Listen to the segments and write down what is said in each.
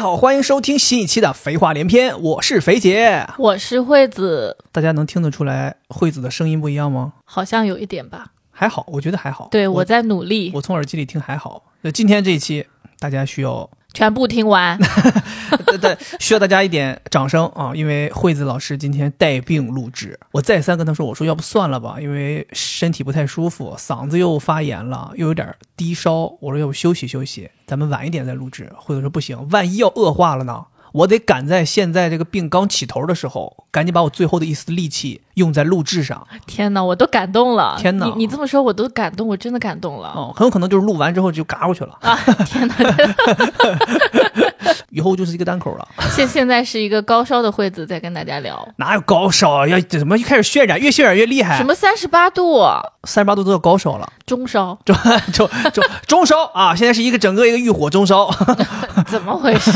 好，欢迎收听新一期的《肥话连篇》，我是肥姐。我是惠子，大家能听得出来惠子的声音不一样吗？好像有一点吧。还好，我觉得还好。对，我我在努力，我从耳机里听还好。那今天这一期，大家需要全部听完。对对，需要大家一点掌声啊！因为惠子老师今天带病录制，我再三跟他说，我说要不算了吧，因为身体不太舒服，嗓子又发炎了，又有点低烧，我说要不休息休息，咱们晚一点再录制。惠子说不行，万一要恶化了呢？我得赶在现在这个病刚起头的时候，赶紧把我最后的一丝力气用在录制上。天哪，我都感动了！天哪你你这么说，我都感动，我真的感动了。哦，很有可能就是录完之后就嘎过去了，啊，天哪！以后就是一个单口了。现现在是一个高烧的惠子在跟大家聊，哪有高烧啊？要怎么一开始渲染，越渲染越厉害？什么三十八度三十八度都叫高烧了，中烧，中中中中烧啊！现在是一个整个一个欲火中烧。怎么回事？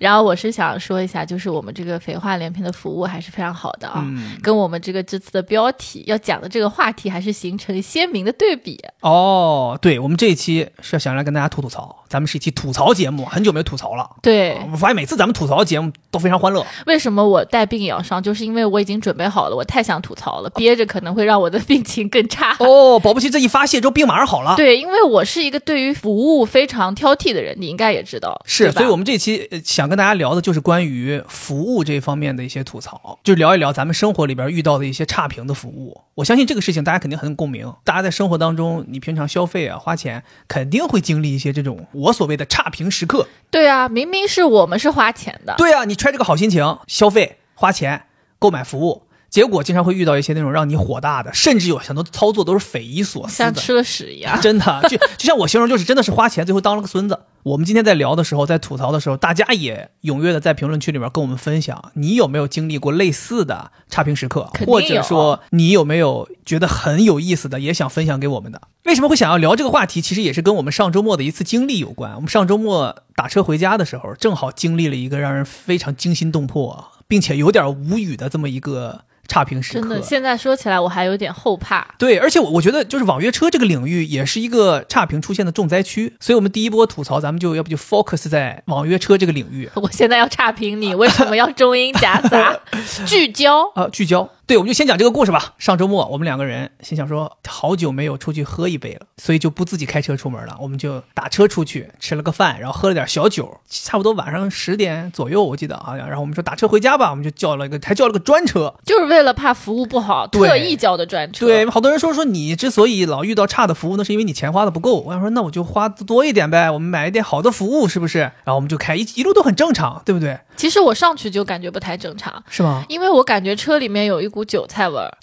然后我是想说一下，就是我们这个肥话连篇的服务还是非常好的啊，嗯跟我们这个这次的标题要讲的这个话题还是形成鲜明的对比。哦，对，我们这一期是要想来跟大家吐吐槽，咱们是一期吐槽节目，很久没有吐槽了。对，我发现每次咱们吐槽节目都非常欢乐。为什么我带病也要上？就是因为我已经准备好了，我太想吐槽了，憋着可能会让我的病情更差。哦，保不齐这一发泄之后病马上好了。对，因为我是一个对于服务非常挑剔的人，你应该也知道。是，所以我们这期呃想跟大家聊的就是关于服务这方面的一些吐槽，就聊一聊咱们生活里边遇到的一些差评的服务。我相信这个事情大家肯定很有共鸣，大家在生活当中，你平常消费啊、花钱，肯定会经历一些这种我所谓的差评时刻。对啊，明明是我们是花钱的，对啊，你揣着个好心情消费、花钱、购买服务，结果经常会遇到一些那种让你火大的，甚至有很多操作都是匪夷所思的。像吃了屎一样。真的，就就像我形容，就是真的是花钱，最后当了个孙子。我们今天在聊的时候，在吐槽的时候，大家也踊跃的在评论区里面跟我们分享，你有没有经历过类似的差评时刻，或者说你有没有觉得很有意思的，也想分享给我们的？为什么会想要聊这个话题？其实也是跟我们上周末的一次经历有关。我们上周末打车回家的时候，正好经历了一个让人非常惊心动魄，并且有点无语的这么一个差评时刻。真的，现在说起来我还有点后怕。对，而且我我觉得就是网约车这个领域也是一个差评出现的重灾区，所以我们第一波吐槽，咱们就要不就 focus 在网约车这个领域 我现在要差评你，为什么要中英夹杂？聚焦。啊、聚焦。对，我们就先讲这个故事吧。上周末我们两个人心想说，好久没有出去喝一杯了，所以就不自己开车出门了，我们就打车出去吃了个饭，然后喝了点小酒，差不多晚上十点左右，我记得好像。然后我们说打车回家吧，我们就叫了一个，还叫了个专车。就是为了怕服务不好，特意叫的专车。对，好多人说说你之所以老遇到差的服务，那是因为你钱花的不够。我想说，那我就花多一点呗，我们买一点好的服务，是不是？然后我们就开一一路都很正常，对不对？其实我上去就感觉不太正常，是吗？因为我感觉车里面有一股韭菜味儿。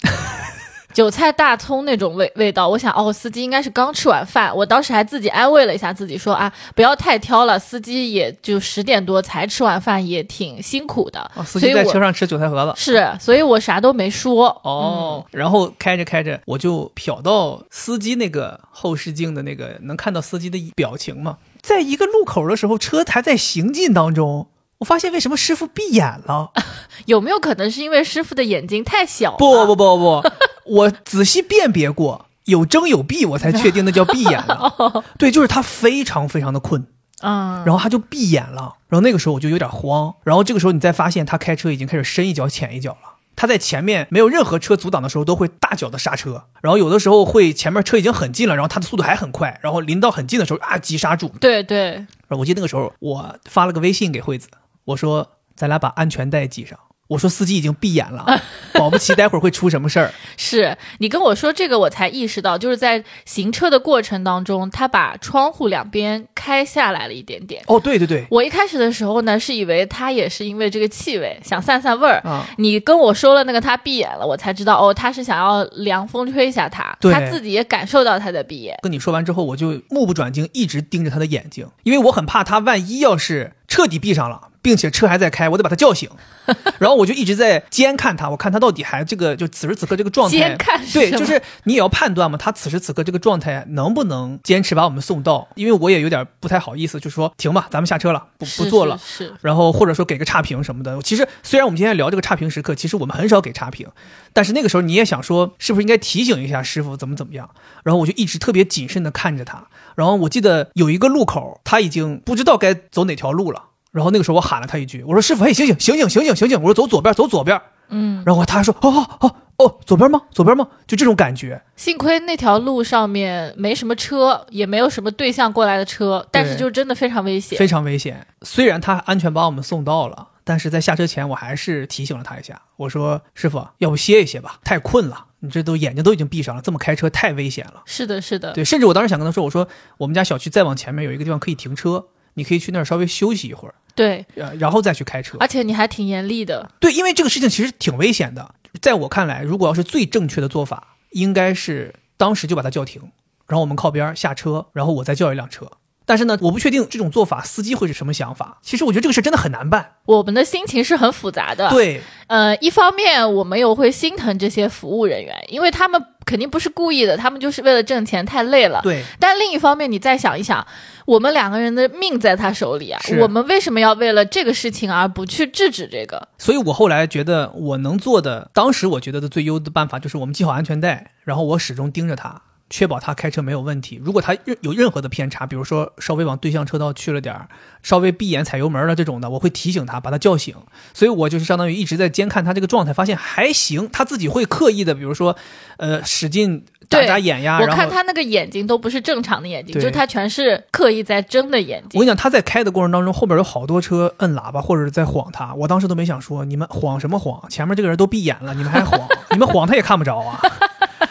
韭菜、大葱那种味味道，我想哦，司机应该是刚吃完饭。我当时还自己安慰了一下自己，说啊，不要太挑了，司机也就十点多才吃完饭，也挺辛苦的。哦，司机在车上吃韭菜盒子。是，所以我啥都没说。哦，然后开着开着，我就瞟到司机那个后视镜的那个，能看到司机的表情嘛。在一个路口的时候，车还在行进当中，我发现为什么师傅闭眼了？有没有可能是因为师傅的眼睛太小了？不不不不，我仔细辨别过，有睁有闭，我才确定那叫闭眼了。对，就是他非常非常的困。嗯，然后他就闭眼了，然后那个时候我就有点慌，然后这个时候你再发现他开车已经开始深一脚浅一脚了。他在前面没有任何车阻挡的时候，都会大脚的刹车，然后有的时候会前面车已经很近了，然后他的速度还很快，然后临到很近的时候啊急刹住。对对，然后我记得那个时候我发了个微信给惠子，我说咱俩把安全带系上。我说司机已经闭眼了，保不齐待会儿会出什么事儿。是你跟我说这个，我才意识到，就是在行车的过程当中，他把窗户两边开下来了一点点。哦，对对对，我一开始的时候呢，是以为他也是因为这个气味想散散味儿。嗯，你跟我说了那个他闭眼了，我才知道哦，他是想要凉风吹一下他，对他自己也感受到他在闭眼。跟你说完之后，我就目不转睛，一直盯着他的眼睛，因为我很怕他万一要是彻底闭上了，并且车还在开，我得把他叫醒。然后我就一直在监看他，我看他到底还这个就此时此刻这个状态。监看对，就是你也要判断嘛，他此时此刻这个状态能不能坚持把我们送到？因为我也有点不太好意思，就说停吧，咱们下车了，不不是做了。是是然后或者说给个差评什么的。其实虽然我们今天聊这个差评时刻，其实我们很少给差评，但是那个时候你也想说，是不是应该提醒一下师傅怎么怎么样？然后我就一直特别谨慎的看着他。然后我记得有一个路口，他已经不知道该走哪条路了。然后那个时候我喊了他一句，我说师傅，嘿，醒醒，醒醒，醒醒，醒醒！我说走左边，走左边。嗯，然后他说，哦哦哦哦，左边吗？左边吗？就这种感觉。幸亏那条路上面没什么车，也没有什么对向过来的车，但是就真的非常危险。非常危险。虽然他安全把我们送到了，但是在下车前我还是提醒了他一下。我说：“师傅，要不歇一歇吧，太困了。你这都眼睛都已经闭上了，这么开车太危险了。是的，是”的，对，甚至我当时想跟他说：“我说我们家小区再往前面有一个地方可以停车，你可以去那儿稍微休息一会儿，对，呃，然后再去开车。而且你还挺严厉的。对，因为这个事情其实挺危险的。在我看来，如果要是最正确的做法，应该是当时就把他叫停，然后我们靠边儿下车，然后我再叫一辆车。但是呢，我不确定这种做法司机会是什么想法。其实我觉得这个事真的很难办。我们的心情是很复杂的。，对，呃，一方面我们又会心疼这些服务人员，因为他们肯定不是故意的，他们就是为了挣钱，太累了。对，但另一方面，你再想一想，我们两个人的命在他手里啊，我们为什么要为了这个事情而不去制止这个？所以我后来觉得我能做的，当时我觉得的最优的办法就是我们系好安全带，然后我始终盯着他，确保他开车没有问题。如果他任有任何的偏差，比如说稍微往对向车道去了点儿，稍微闭眼踩油门了这种的，我会提醒他，把他叫醒。所以我就是相当于一直在监看他这个状态，发现还行，他自己会刻意的，比如说，呃，使劲眨眨眼呀，我。看他那个眼睛都不是正常的眼睛，对就他全是刻意在睁的眼睛。我跟你讲，他在开的过程当中，后边有好多车摁喇叭或者是在晃他，我当时都没想说你们晃什么晃，前面这个人都闭眼了，你们还晃，你们晃他也看不着啊。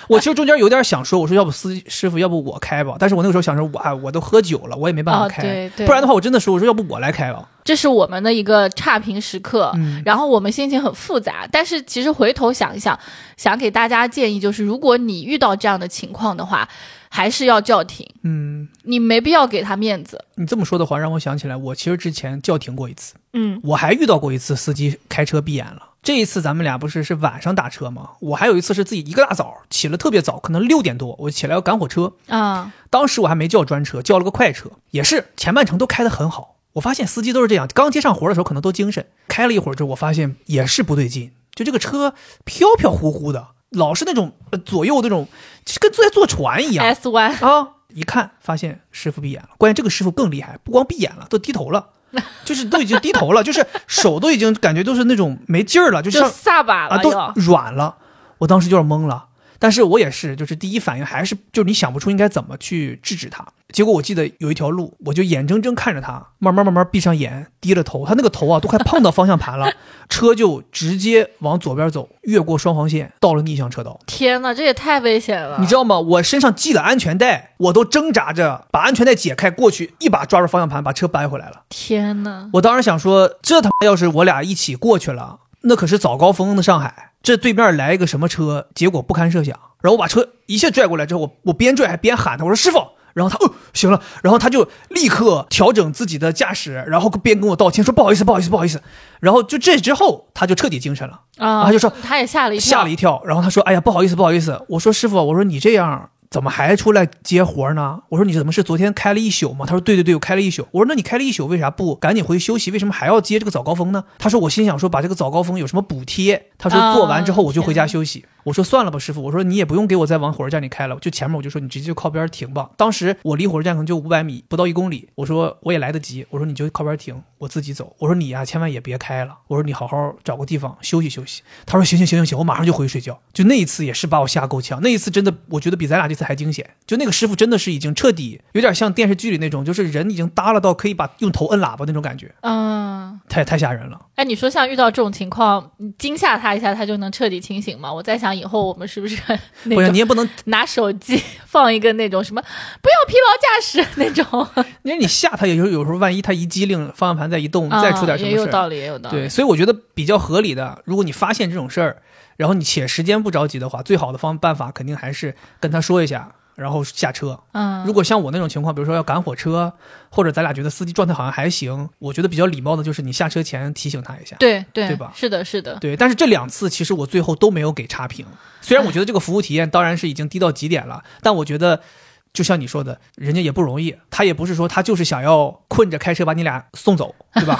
我其实中间有点想说，我说要不司机师傅，要不我开吧。但是我那个时候想说，我哎，我都喝酒了，我也没办法哦开，对对不然的话，我真的说，我说要不我来开吧。这是我们的一个差评时刻，嗯然后我们心情很复杂。但是其实回头想一想，想给大家建议就是，如果你遇到这样的情况的话，还是要叫停，嗯，你没必要给他面子。你这么说的话，让我想起来，我其实之前叫停过一次，嗯，我还遇到过一次司机开车闭眼了。这一次咱们俩不是是晚上打车吗？我还有一次是自己一个大早起了特别早，可能六点多，我起来要赶火车，啊，当时我还没叫专车，叫了个快车，也是前半程都开得很好。我发现司机都是这样，刚接上活的时候可能都精神，开了一会儿之后，我发现也是不对劲，就这个车飘飘忽忽的，老是那种、呃、左右那种，就跟坐在坐船一样 S Y 啊。一看发现师傅闭眼了，关键这个师傅更厉害，不光闭眼了，都低头了，就是都已经低头了，就是手都已经感觉都是那种没劲儿了，就就像撒把啊，都。软了。我当时就有点懵了，但是我也是，就是第一反应还是就是你想不出应该怎么去制止他。结果我记得有一条路，我就眼睁睁看着他慢慢慢慢闭上眼，低了头，他那个头啊都快碰到方向盘了，车就直接往左边走，越过双黄线，到了逆向车道。天哪，这也太危险了！你知道吗？我身上系了安全带，我都挣扎着把安全带解开，过去一把抓住方向盘，把车掰回来了。天哪，我当时想说，这他妈要是我俩一起过去了，那可是早高峰的上海，这对面来一个什么车，结果不堪设想。然后我把车一下拽过来之后，我我边拽还边喊他，我说师傅。然后他哦行了，然后他就立刻调整自己的驾驶，然后边跟我道歉说不好意思不好意思不好意思。然后就这之后他就彻底精神了，啊！他就说他也吓了一跳，吓了一跳。然后他说哎呀不好意思不好意思。我说师傅我说你这样怎么还出来接活呢？我说你怎么是昨天开了一宿吗？他说对对对，我开了一宿。我说那你开了一宿，为啥不赶紧回去休息？为什么还要接这个早高峰呢？他说我心想说把这个早高峰有什么补贴？他说做完之后我就回家休息。我说算了吧，师傅，我说你也不用给我再往火车站里开了，就前面我就说你直接就靠边停吧。当时我离火车站可能就五百米，不到一公里。我说我也来得及，我说你就靠边停，我自己走。我说你呀、千万也别开了，我说你好好找个地方休息休息。他说行行行行行，我马上就回去睡觉。就那一次也是把我吓够呛，那一次真的我觉得比咱俩这次还惊险。就那个师傅真的是已经彻底有点像电视剧里那种，就是人已经耷拉到可以把用头摁喇叭那种感觉，嗯。太太吓人了。哎，你说像遇到这种情况，你惊吓他一下，他就能彻底清醒吗？我在想，以后我们是不是 那不是你也不能，拿手机 放一个那种什么不要疲劳驾驶那种，因为你吓他，有时候有时候万一他一机灵，方向盘再一动，再出点什么事儿，啊也有道理，也有道理。对，所以我觉得比较合理的，如果你发现这种事儿，然后你且时间不着急的话，最好的方办法肯定还是跟他说一下，然后下车。嗯，如果像我那种情况，比如说要赶火车，或者咱俩觉得司机状态好像还行，我觉得比较礼貌的就是你下车前提醒他一下。对对对吧是的，是的，对，但是这两次其实我最后都没有给差评。虽然我觉得这个服务体验当然是已经低到极点了，但我觉得就像你说的，人家也不容易，他也不是说他就是想要困着开车把你俩送走，对吧？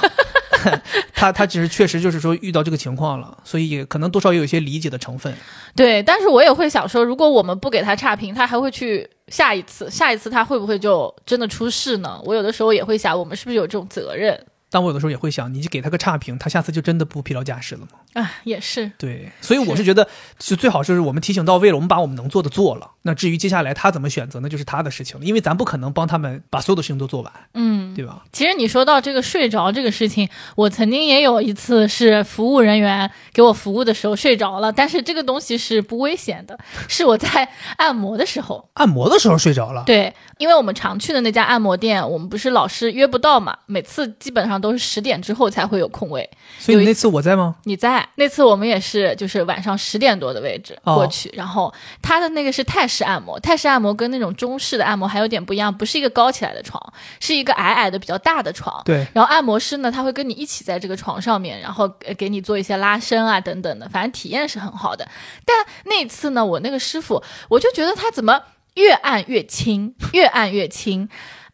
他他只是确实就是说遇到这个情况了，所以也可能多少也有一些理解的成分。对。但是我也会想说，如果我们不给他差评，他还会去下一次，下一次他会不会就真的出事呢？我有的时候也会想，我们是不是有这种责任？但我有的时候也会想，你就给他个差评，他下次就真的不疲劳驾驶了吗？啊，也是，对，所以我是觉得，就最好就是我们提醒到位了，我们把我们能做的做了。那至于接下来他怎么选择，那就是他的事情了，因为咱不可能帮他们把所有的事情都做完，嗯。对吧？其实你说到这个睡着这个事情，我曾经也有一次是服务人员给我服务的时候睡着了，但是这个东西是不危险的，是我在 按摩的时候。按摩的时候睡着了，对，因为我们常去的那家按摩店，我们不是老是约不到嘛，每次基本上都是十点之后才会有空位。所以那次我在吗？你在那次我们也是，就是晚上十点多的位置哦过去，然后他的那个是泰式按摩，泰式按摩跟那种中式的按摩还有点不一样，不是一个高起来的床，是一个矮矮的比较大的床。对，然后按摩师呢，他会跟你一起在这个床上面，然后呃给你做一些拉伸啊等等的，反正体验是很好的。但那次呢，我那个师傅，我就觉得他怎么越按越轻，越按越轻。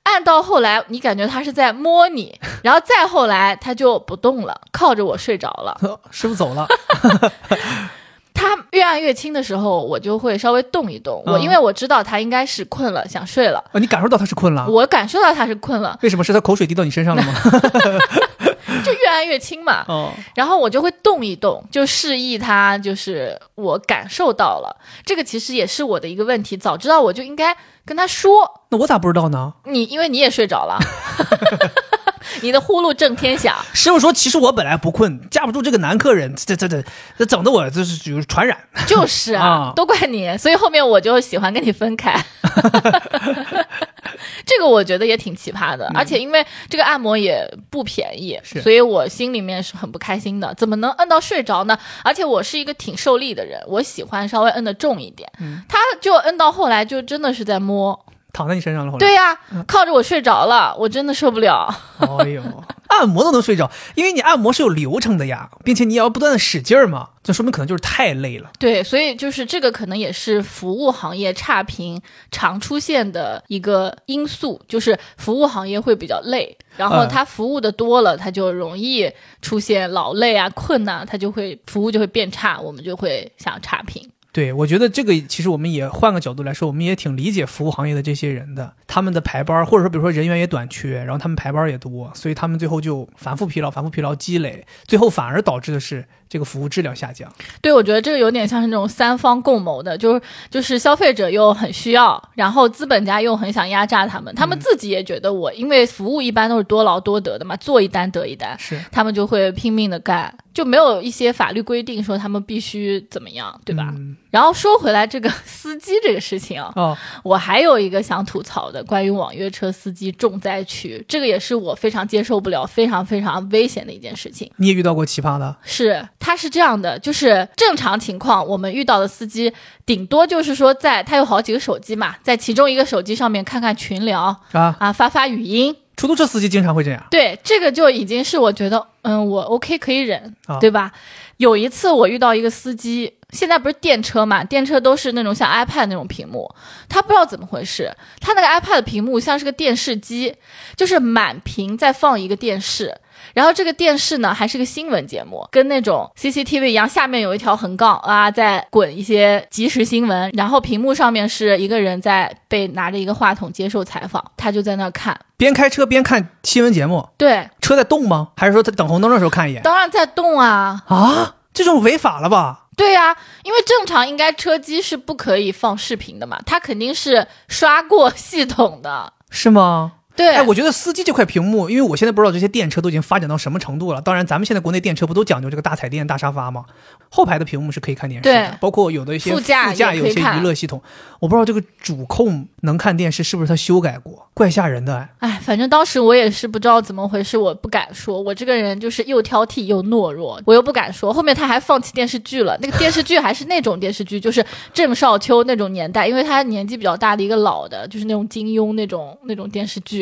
按到后来，你感觉他是在摸你，然后再后来他就不动了，靠着我睡着了。师傅走了，他 越按越轻的时候，我就会稍微动一动。我嗯因为我知道他应该是困了，想睡了，啊，你感受到他是困了？我感受到他是困了，为什么是他口水滴到你身上了吗？就越按越轻嘛。哦，然后我就会动一动，就示意他，就是我感受到了。这个其实也是我的一个问题，早知道我就应该跟他说，那我咋不知道呢？你因为你也睡着了，你的呼噜震天响。师傅说，其实我本来不困，架不住这个男客人，这这这这整的我就是就是传染。就是啊啊，都怪你，所以后面我就喜欢跟你分开。这个我觉得也挺奇葩的，而且因为这个按摩也不便宜，所以我心里面是很不开心的。怎么能摁到睡着呢？而且我是一个挺受力的人，我喜欢稍微摁的重一点。他就摁到后来就真的是在摸，躺在你身上了，后来。对呀、靠着我睡着了，我真的受不了。哎呦，按摩都能睡着，因为你按摩是有流程的呀，并且你也要不断的使劲儿嘛，这说明可能就是太累了。对，所以就是这个可能也是服务行业差评常出现的一个因素，就是服务行业会比较累，然后嗯他服务的多了，他就容易出现劳累啊、困难、他就会服务就会变差，我们就会想差评。对，我觉得这个其实我们也换个角度来说，我们也挺理解服务行业的这些人的，他们的排班，或者说比如说人员也短缺，然后他们排班也多，所以他们最后就反复疲劳、反复疲劳积累，最后反而导致的是这个服务质量下降。对，我觉得这个有点像是那种三方共谋的，就是就是消费者又很需要，然后资本家又很想压榨他们，他们自己也觉得我，因为服务一般都是多劳多得的嘛，做一单得一单，是，他们就会拼命的干，就没有一些法律规定说他们必须怎么样，对吧？嗯然后说回来，这个司机这个事情啊，哦，我还有一个想吐槽的，关于网约车司机重灾区，这个也是我非常接受不了、非常非常危险的一件事情。你也遇到过奇葩的？是，他是这样的，就是正常情况，我们遇到的司机，顶多就是说在，他有好几个手机嘛，在其中一个手机上面看看群聊啊，啊，发发语音，出租车司机经常会这样。对，这个就已经是我觉得，嗯，我 OK 可以忍，啊对吧？有一次我遇到一个司机，现在不是电车嘛，电车都是那种像 iPad 那种屏幕，他不知道怎么回事，他那个 iPad 的屏幕像是个电视机，就是满屏在放一个电视。然后这个电视呢，还是个新闻节目，跟那种 CCTV 一样，下面有一条横杠啊，在滚一些即时新闻，然后屏幕上面是一个人在被拿着一个话筒接受采访，他就在那儿看。边开车边看新闻节目，对，车在动吗？还是说他等红灯的时候看一眼？当然在动啊，啊，这种违法了吧？对呀、因为正常应该车机是不可以放视频的嘛，他肯定是刷过系统的。是吗？对，哎，我觉得司机这块屏幕，因为我现在不知道这些电车都已经发展到什么程度了。当然，咱们现在国内电车不都讲究这个大彩电、大沙发吗？后排的屏幕是可以看电视的，包括有的一些副驾副驾有些娱乐系统。我不知道这个主控能看电视是不是他修改过，怪吓人的。哎，哎，反正当时我也是不知道怎么回事，我不敢说。我这个人就是又挑剔又懦弱，我又不敢说。后面他还放弃电视剧了，那个电视剧还是那种电视剧，就是郑少秋那种年代，因为他年纪比较大的一个老的，就是那种金庸那种那种电视剧。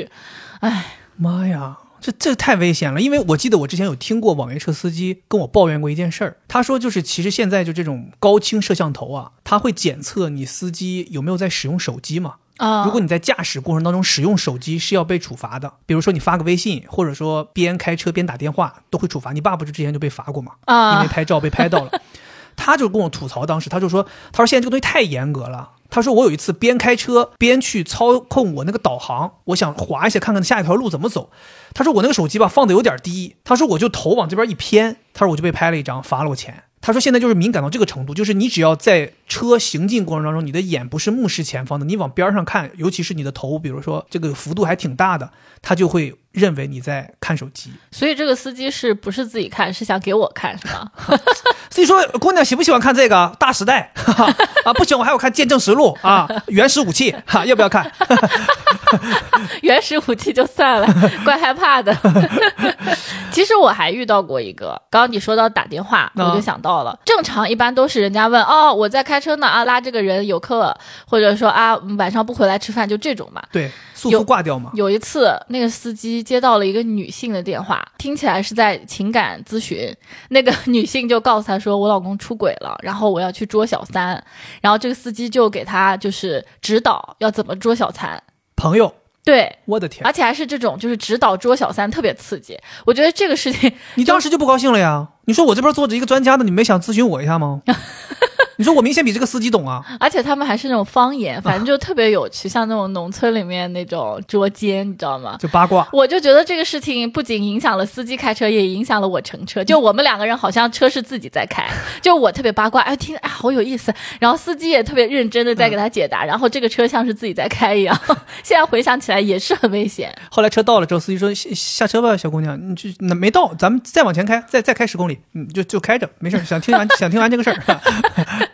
哎，妈呀！这这太危险了，因为我记得我之前有听过网约车司机跟我抱怨过一件事儿，他说就是其实现在就这种高清摄像头啊，它会检测你司机有没有在使用手机嘛。啊，如果你在驾驶过程当中使用手机是要被处罚的，比如说你发个微信，或者说边开车边打电话都会处罚。你爸不是之前就被罚过吗？因啊为，拍照被拍到了。他就跟我吐槽，当时他就说，他说现在这个东西太严格了。他说我有一次边开车边去操控我那个导航，我想滑一下看看下一条路怎么走。他说我那个手机吧放的有点低，他说我就头往这边一偏，他说我就被拍了一张，罚了我钱。他说现在就是敏感到这个程度，就是你只要在车行进过程当中，你的眼不是目视前方的，你往边上看，尤其是你的头，比如说这个幅度还挺大的，他就会认为你在看手机。所以这个司机是不是自己看，是想给我看是吗？所以说，姑娘喜不喜欢看这个《大时代》啊？不行，我还要看《见证实录》啊，《原始武器》哈，要不要看？原始武器就算了，怪害怕的。其实我还遇到过一个，刚刚你说到打电话，啊我就想到了。正常一般都是人家问哦，我在开车呢啊，拉这个人有课，或者说啊嗯晚上不回来吃饭，就这种嘛。对，速有速挂掉嘛。有一次，那个司机接到了一个女性的电话，听起来是在情感咨询。那个女性就告诉他说：“我老公出轨了，然后我要去捉小三。”然后这个司机就给他就是指导要怎么捉小三。朋友，对，我的天，而且还是这种就是指导捉小三，特别刺激。我觉得这个事情你当时就不高兴了呀？你说我这边坐着一个专家的，你没想咨询我一下吗？你说我明显比这个司机懂啊。而且他们还是那种方言，反正就特别有趣，像那种农村里面那种捉奸，你知道吗？就八卦，我就觉得这个事情不仅影响了司机开车，也影响了我乘车。就我们两个人好像车是自己在开，就我特别八卦，哎，听哎好有意思。然后司机也特别认真的在给他解答，然后这个车像是自己在开一样。现在回想起来也是很危险。后来车到了之后，司机说下下车吧，小姑娘，你就那没到，咱们再往前开，再再开十公里，嗯，就就开着，没事儿，想听完想听完这个事儿。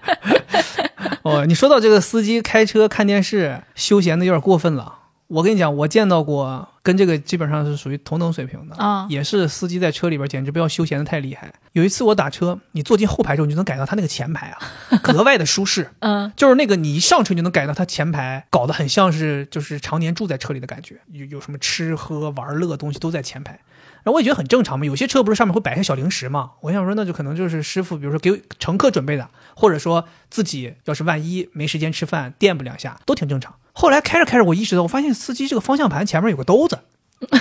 哦，你说到这个司机开车看电视休闲的有点过分了。我跟你讲，我见到过跟这个基本上是属于同等水平的啊也是司机在车里边简直不要休闲的太厉害。有一次我打车，你坐进后排之后，你就能感到他那个前排啊，格外的舒适。嗯，就是那个你一上车你就能感到他前排搞得很像是就是常年住在车里的感觉，有有什么吃喝玩乐东西都在前排。然后我也觉得很正常嘛，有些车不是上面会摆一些小零食嘛，我想说那就可能就是师傅比如说给乘客准备的，或者说自己要是万一没时间吃饭垫不两下都挺正常。后来开着开着我意识到，我发现司机这个方向盘前面有个兜子，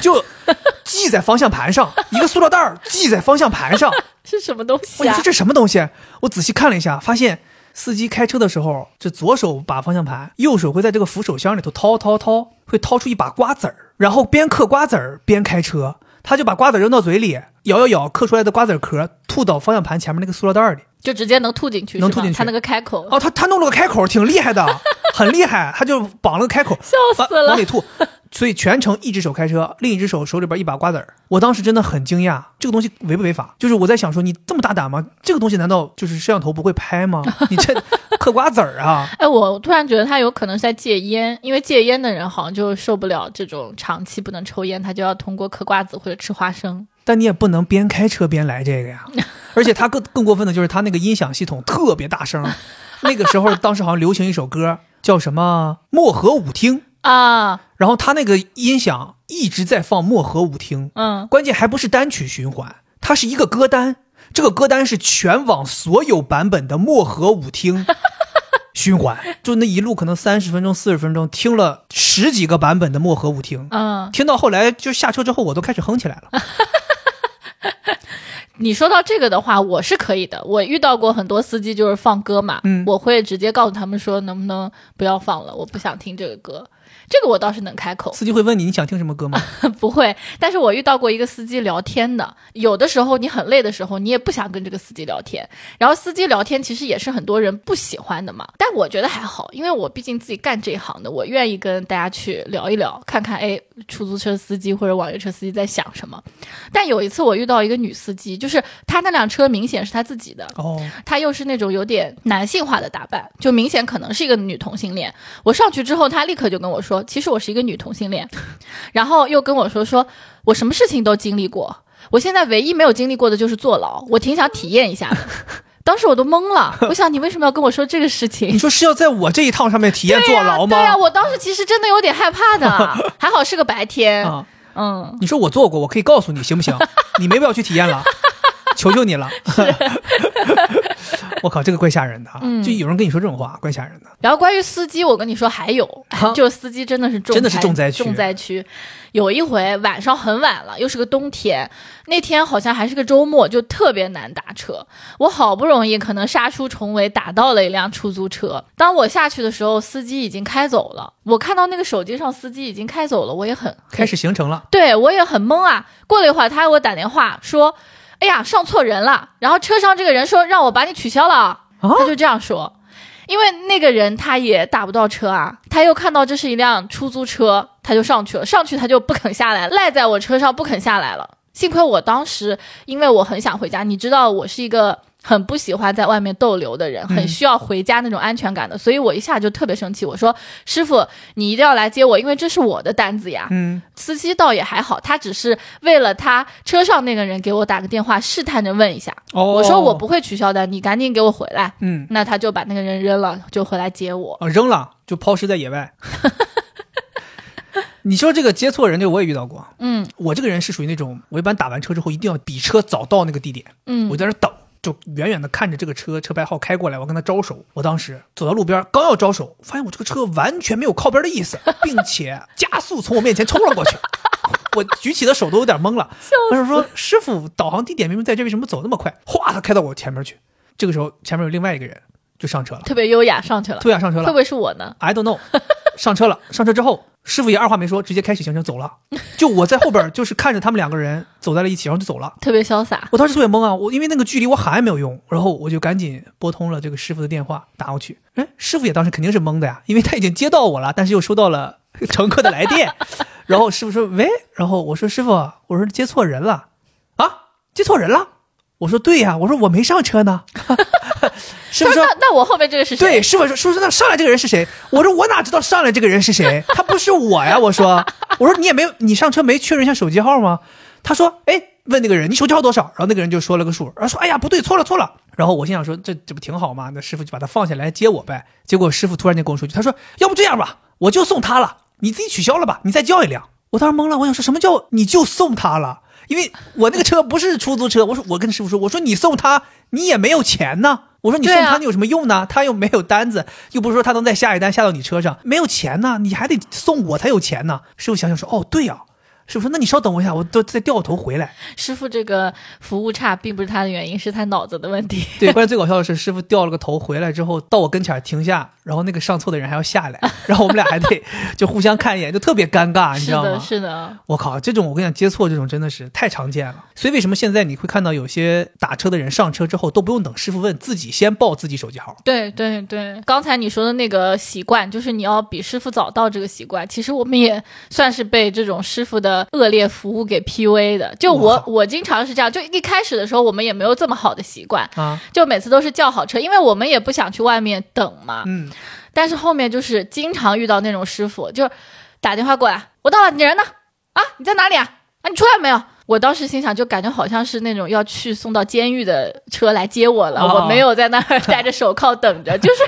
就系在方向盘上，一个塑料袋儿系在方向盘上。是什么东西啊我说？这什么东西？我仔细看了一下，发现司机开车的时候，这左手把方向盘，右手会在这个扶手箱里头掏掏掏，会掏出一把瓜子儿，然后边嗑瓜子儿边开车。他就把瓜子扔到嘴里，咬咬咬，嗑出来的瓜子壳吐到方向盘前面那个塑料袋里。就直接能吐进去，能吐进去他那个开口，哦，他他弄了个开口，挺厉害的，很厉害。他就绑了个开口，笑死了往往里吐。所以全程一只手开车，另一只手手里边一把瓜子儿。我当时真的很惊讶，这个东西违不违法？就是我在想说，你这么大胆吗？这个东西难道就是摄像头不会拍吗？你这 嗑瓜子儿啊？哎，我突然觉得他有可能是在戒烟，因为戒烟的人好像就受不了这种长期不能抽烟，他就要通过嗑瓜子或者吃花生。但你也不能边开车边来这个呀。而且他更更过分的就是他那个音响系统特别大声。那个时候，当时好像流行一首歌叫什么《漠河舞厅》，啊，然后他那个音响一直在放《漠河舞厅》，嗯，关键还不是单曲循环，它是一个歌单。这个歌单是全网所有版本的《漠河舞厅 》循环，就那一路可能三十分钟、四十分钟，听了十几个版本的《漠河舞厅》。嗯，听到后来就下车之后，我都开始哼起来了。你说到这个的话，我是可以的。我遇到过很多司机就是放歌嘛，嗯我会直接告诉他们说，能不能不要放了，我不想听这个歌。这个我倒是能开口，司机会问你你想听什么歌吗？不会。但是我遇到过一个司机聊天的，有的时候你很累的时候，你也不想跟这个司机聊天，然后司机聊天其实也是很多人不喜欢的嘛。但我觉得还好，因为我毕竟自己干这一行的，我愿意跟大家去聊一聊，看看哎，出租车司机或者网约车司机在想什么。但有一次我遇到一个女司机，就是她那辆车明显是她自己的，哦，她又是那种有点男性化的打扮，就明显可能是一个女同性恋。我上去之后，她立刻就跟我说，其实我是一个女同性恋，然后又跟我说，说我什么事情都经历过，我现在唯一没有经历过的就是坐牢，我挺想体验一下的。当时我都懵了，我想你为什么要跟我说这个事情你？说是要在我这一趟上面体验坐牢吗？对呀、我当时其实真的有点害怕的，还好是个白天。啊，嗯，你说我做过，我可以告诉你，行不行？你没必要去体验了，求求你了。我靠，这个怪吓人的啊！嗯就有人跟你说这种话，怪吓人的。然后关于司机，我跟你说还有，啊就是司机真的是重真的是灾重灾区重灾区。有一回晚上很晚了，又是个冬天，那天好像还是个周末，就特别难打车。我好不容易可能杀出重围，打到了一辆出租车。当我下去的时候，司机已经开走了。我看到那个手机上司机已经开走了，我也很开始行程了，对我也很懵啊。过了一会儿，他给我打电话说：“哎呀，上错人了。”然后车上这个人说让我把你取消了，啊他就这样说。因为那个人他也打不到车啊，他又看到这是一辆出租车，他就上去了，上去他就不肯下来，赖在我车上不肯下来了。幸亏我当时，因为我很想回家，你知道我是一个很不喜欢在外面逗留的人，很需要回家那种安全感的，所以我一下就特别生气，我说师傅，你一定要来接我，因为这是我的单子呀。嗯，司机倒也还好，他只是为了他车上那个人给我打个电话，试探着问一下。哦，我说我不会取消的，你赶紧给我回来。嗯，那他就把那个人扔了，就回来接我。啊，扔了就抛尸在野外。你说这个接错人，这个我也遇到过。嗯我这个人是属于那种，我一般打完车之后一定要比车早到那个地点，嗯我在那等，就远远的看着这个车车牌号开过来，我跟他招手。我当时走到路边，刚要招手，发现我这个车完全没有靠边的意思，并且加速从我面前冲了过去。我举起的手都有点懵了，我就说：“师傅，导航地点明明在这，为什么走那么快？”哗，他开到我前面去。这个时候，前面有另外一个人就上车了，特别优雅上去了，优雅上车了会不。会是我呢？I don't know，上车了。上车之后，师傅也二话没说，直接开始行程走了。就我在后边，就是看着他们两个人走在了一起，然后就走了。特别潇洒。我当时特别懵啊，我因为那个距离我喊也没有用，然后我就赶紧拨通了这个师傅的电话打过去。哎，师傅也当时肯定是懵的呀，因为他已经接到我了，但是又收到了乘客的来电。然后师傅说：“喂。”然后我说：“师傅，我说接错人了啊，接错人了。”我说：“对呀，我说我没上车呢。”师傅说那：“那我后面这个是谁？对，师傅说，师傅说那上来这个人是谁？我说我哪知道上来这个人是谁？他不是我呀！我说，我说你也没有，你上车没确认一下手机号吗？他说，哎，问那个人你手机号多少？然后那个人就说了个数，然后说，哎呀不对，错了错了。然后我心想说，这这不挺好吗？那师傅就把他放下来接我呗。结果师傅突然间跟我说句，他说，要不这样吧，我就送他了，你自己取消了吧，你再叫一辆。我当时懵了，我想说什么叫你就送他了？因为我那个车不是出租车，我说我跟师傅说，我说你送他，你也没有钱呢。我说你送他你有什么用呢？他又没有单子，又不是说他能再下一单下到你车上，没有钱呢，你还得送我才有钱呢。师傅想想说，哦，对呀、师傅说那你稍等我一下，我都再掉头回来。师傅这个服务差，并不是他的原因，是他脑子的问题。对，关键最搞笑的是，师傅掉了个头回来之后，到我跟前停下，然后那个上错的人还要下来，然后我们俩还得就互相看一眼，就特别尴尬，你，知道吗？是的，我靠，这种我跟你讲，接错这种真的是太常见了。所以为什么现在你会看到有些打车的人上车之后都不用等师傅问，自己先报自己手机号？对对对。刚才你说的那个习惯，就是你要比师傅早到这个习惯，其实我们也算是被这种师傅的恶劣服务给 PUA 的。就我我经常是这样，就一开始的时候我们也没有这么好的习惯，啊，就每次都是叫好车，因为我们也不想去外面等嘛。嗯，但是后面就是经常遇到那种师傅，就打电话过来，我到了，你人呢？啊，你在哪里啊？啊，你出来没有？我当时心想，就感觉好像是那种要去送到监狱的车来接我了，哦我没有在那儿戴着手铐等着，就是。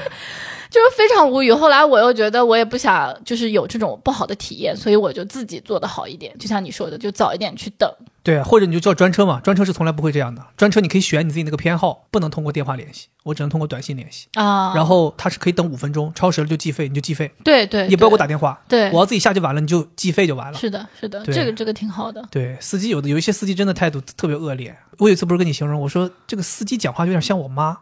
就是非常无语。后来我又觉得我也不想就是有这种不好的体验，所以我就自己做的好一点，就像你说的，就早一点去等。对，或者你就叫专车嘛，专车是从来不会这样的。专车你可以选你自己那个偏好，不能通过电话联系，我只能通过短信联系。啊，然后它是可以等五分钟，超时了就计费，你就计费，对对，你不要给我打电话。对我要自己下去晚了，你就计费就完了。是的，是的，这个这个挺好的。对，司机有的有一些司机真的态度特别恶劣。我有一次不是跟你形容，我说这个司机讲话有点像我妈，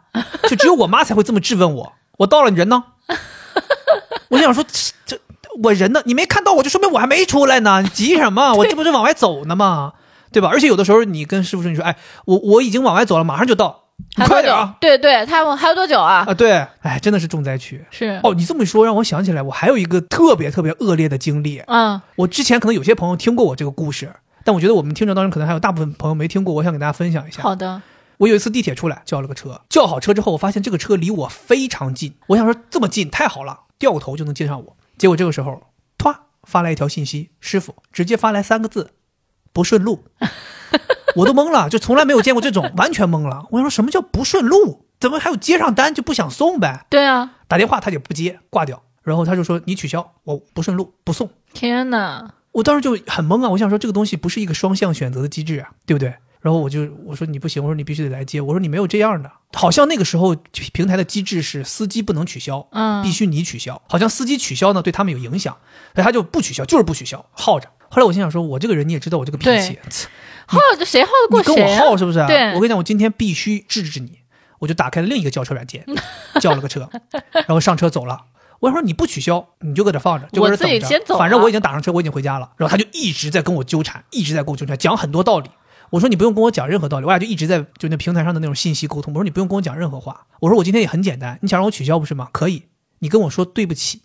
就只有我妈才会这么质问我。我到了，你人呢？我想说这这我人呢？你没看到我就说明我还没出来呢，你急什么？我这不是往外走呢吗？对吧？而且有的时候你跟师傅说，你说，哎，我我已经往外走了，马上就到，你快点啊！？对对，他们还有多久啊？啊，对，哎，真的是重灾区。是，哦，你这么一说，让我想起来，我还有一个特别特别恶劣的经历。嗯我之前可能有些朋友听过我这个故事，但我觉得我们听众当中可能还有大部分朋友没听过，我想给大家分享一下。好的，我有一次地铁出来叫了个车，叫好车之后，我发现这个车离我非常近，我想说这么近太好了，掉个头就能接上我。结果这个时候，唰发来一条信息，师傅直接发来三个字：不顺路。我都懵了，就从来没有见过这种，完全懵了。我想说什么叫不顺路？怎么还有接上单就不想送呗？对啊，打电话他也不接，挂掉。然后他就说你取消，我不顺路不送。天哪，我当时就很懵啊，我想说这个东西不是一个双向选择的机制啊，对不对？然后我就我说你不行，我说你必须得来接，我说你没有这样的，好像那个时候平台的机制是司机不能取消，嗯必须你取消，好像司机取消呢对他们有影响，所以他就不取消，就是不取消，耗着。后来我心想说，我这个人你也知道我这个脾气，耗着谁耗得过你跟？我耗是不是？对我跟你讲，我今天必须制止你，我就打开了另一个叫车软件，叫了个车，然后上车走了。我说你不取消，你就搁这放着，就搁这等反正我已经打上车，我已经回家了。然后他就一直在跟我纠缠，一直在跟我纠缠，讲很多道理。我说你不用跟我讲任何道理，我俩就一直在就那平台上的那种信息沟通。我说你不用跟我讲任何话。我说我今天也很简单，你想让我取消不是吗？可以，你跟我说对不起，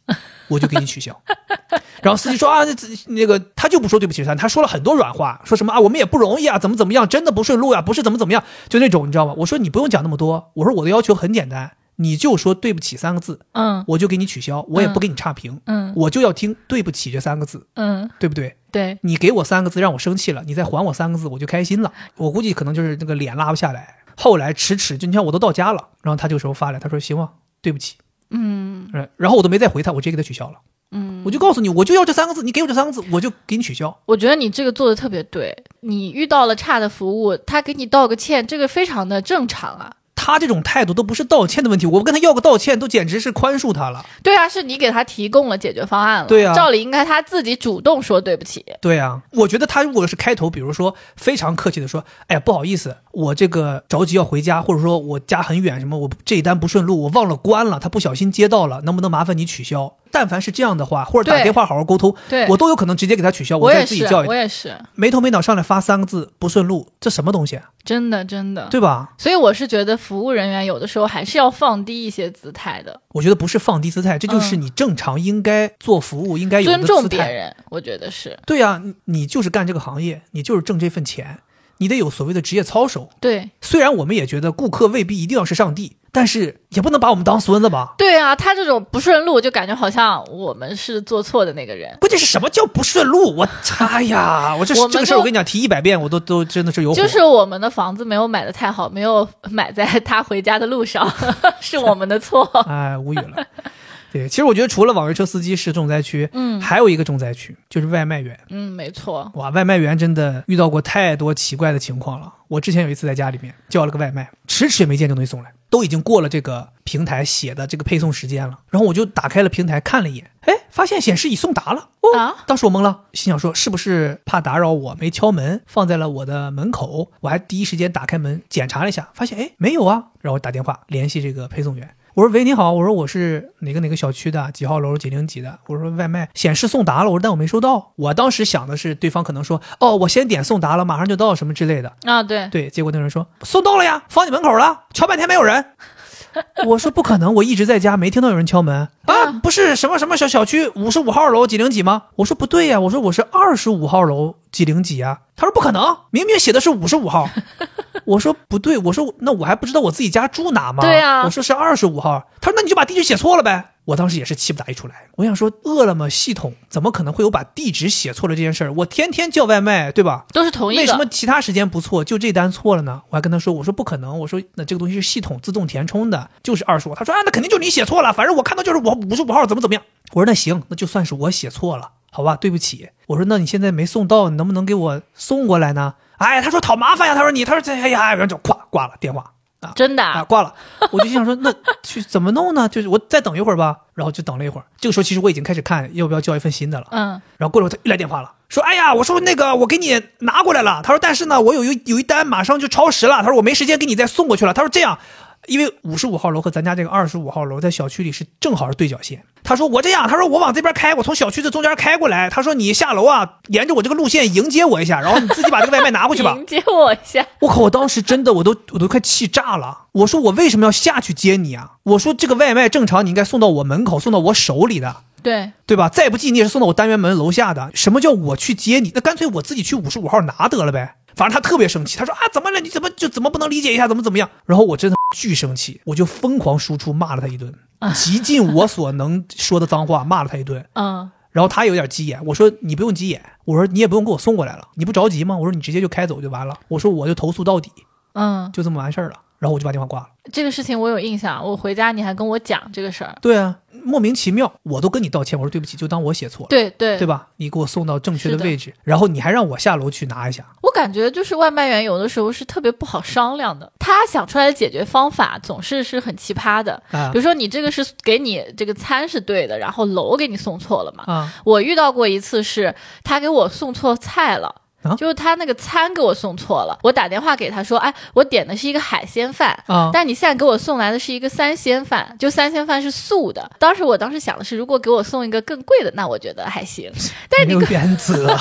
我就给你取消。然后司机说啊，那个他就不说对不起他，他说了很多软话，说什么啊，我们也不容易啊，怎么怎么样，真的不顺路呀、不是怎么怎么样，就那种你知道吗？我说你不用讲那么多，我说我的要求很简单，你就说对不起三个字，嗯我就给你取消，我也不给你差评，嗯我就要听对不起这三个字，嗯，对不对？对，你给我三个字让我生气了，你再还我三个字我就开心了。我估计可能就是那个脸拉不下来。后来迟迟就你看我都到家了，然后他这个时候发来，他说行啊，对不起，嗯嗯，然后我都没再回他，我直接给他取消了。嗯，我就告诉你，我就要这三个字，你给我这三个字，我就给你取消。我觉得你这个做的特别对，你遇到了差的服务，他给你道个歉，这个非常的正常啊。他这种态度都不是道歉的问题，我跟他要个道歉，都简直是宽恕他了。对啊，是你给他提供了解决方案了。对啊照理应该他自己主动说对不起。对啊，我觉得他如果是开头，比如说非常客气的说，哎呀不好意思，我这个着急要回家，或者说我家很远，什么我这一单不顺路，我忘了关了，他不小心接到了，能不能麻烦你取消？但凡是这样的话，或者打电话好好沟通，对我都有可能直接给他取消，我也是，自己教育我也是，没头没脑上来发三个字不顺路，这什么东西啊？真的真的。对吧？所以我是觉得服务人员有的时候还是要放低一些姿态的，我觉得不是放低姿态，这就是你正常应该做服务应该有的嗯尊重姿态。别人，我觉得是对呀、你你就是干这个行业，你就是挣这份钱，你得有所谓的职业操守。对虽然我们也觉得顾客未必一定要是上帝，但是也不能把我们当孙子吧？对啊，他这种不顺路就感觉好像我们是做错的那个人。关键是什么叫不顺路？我哎呀，我这我这个事儿我跟你讲提一百遍，我都都真的是有。就是我们的房子没有买的太好，没有买在他回家的路上，是我们的错。哎，无语了。对，其实我觉得除了网约车司机是重灾区，嗯还有一个重灾区就是外卖员。嗯，没错。哇，外卖员真的遇到过太多奇怪的情况了。我之前有一次在家里面叫了个外卖，迟迟也没见这东西送来，都已经过了这个平台写的这个配送时间了。然后我就打开了平台看了一眼，哎，发现显示已送达了。哦，啊当时我懵了，心想说是不是怕打扰我，没敲门，放在了我的门口。我还第一时间打开门检查了一下，发现哎没有啊。然后我打电话联系这个配送员。我说喂，你好，我说我是哪个哪个小区的几号楼几零几的，我说外卖显示送达了，我说但我没收到。我当时想的是对方可能说哦，我先点送达了，马上就到什么之类的。啊，对，对，结果那个人说送到了呀，放你门口了，瞧半天没有人。我说不可能，我一直在家，没听到有人敲门啊！不是什么什么小小区五十五号楼几零几吗？我说不对呀，我说我是二十五号楼几零几啊。他说不可能，明明写的是五十五号。我说不对，我说那我还不知道我自己家住哪吗？对呀我说是二十五号。他说那你就把地址写错了呗。我当时也是气不打一处来，我想说饿了么系统怎么可能会有把地址写错了这件事儿？我天天叫外卖，对吧？都是同一个。为什么其他时间不错，就这单错了呢？我还跟他说，我说不可能，我说那这个东西是系统自动填充的，就是二十五。他说啊，那肯定就是你写错了，反正我看到就是我五十五号，怎么怎么样。我说那行，那就算是我写错了，好吧，对不起。我说那你现在没送到，你能不能给我送过来呢？哎，他说讨麻烦呀，他说你，他说这哎呀，然后就咵挂了电话。啊，真的啊？挂了，我就心想说，那去怎么弄呢？就是我再等一会儿吧，然后就等了一会儿。这个时候其实我已经开始看要不要叫一份新的了。嗯，然后过了会儿他又来电话了，说：“哎呀，我说那个我给你拿过来了。”他说：“但是呢，我有有有一单马上就超时了。”他说：“我没时间给你再送过去了。”他说：“这样，因为五十五号楼和咱家这个二十五号楼在小区里是正好是对角线。他说我这样，他说我往这边开，我从小区的中间开过来。他说你下楼啊，沿着我这个路线迎接我一下，然后你自己把这个外卖拿过去吧。迎接我一下，我靠！我当时真的我都我都快气炸了。我说我为什么要下去接你啊？我说这个外卖正常你应该送到我门口，送到我手里的。对对吧？再不济你也是送到我单元门楼下的。什么叫我去接你？那干脆我自己去五十五号拿得了呗。反正他特别生气，他说啊，怎么了？你怎么就怎么不能理解一下？怎么怎么样？然后我真的 巨生气，我就疯狂输出骂了他一顿，极尽我所能说的脏话骂了他一顿。嗯，然后他有点急眼，我说你不用急眼，我说你也不用给我送过来了，你不着急吗？我说你直接就开走就完了，我说我就投诉到底，嗯，就这么完事儿了。然后我就把电话挂了。这个事情我有印象，我回家你还跟我讲这个事儿。对啊，莫名其妙，我都跟你道歉，我说对不起，就当我写错了，对对对吧？你给我送到正确的的位置，然后你还让我下楼去拿一下。我感觉就是外卖员有的时候是特别不好商量的，他想出来的解决方法总是是很奇葩的。啊比如说你这个是给你这个餐是对的，然后楼给你送错了嘛。啊我遇到过一次是他给我送错菜了。啊就是他那个餐给我送错了，我打电话给他说，哎，我点的是一个海鲜饭，啊！但你现在给我送来的是一个三鲜饭，就三鲜饭是素的。当时我当时想的是，如果给我送一个更贵的，那我觉得还行。但是你没有原则，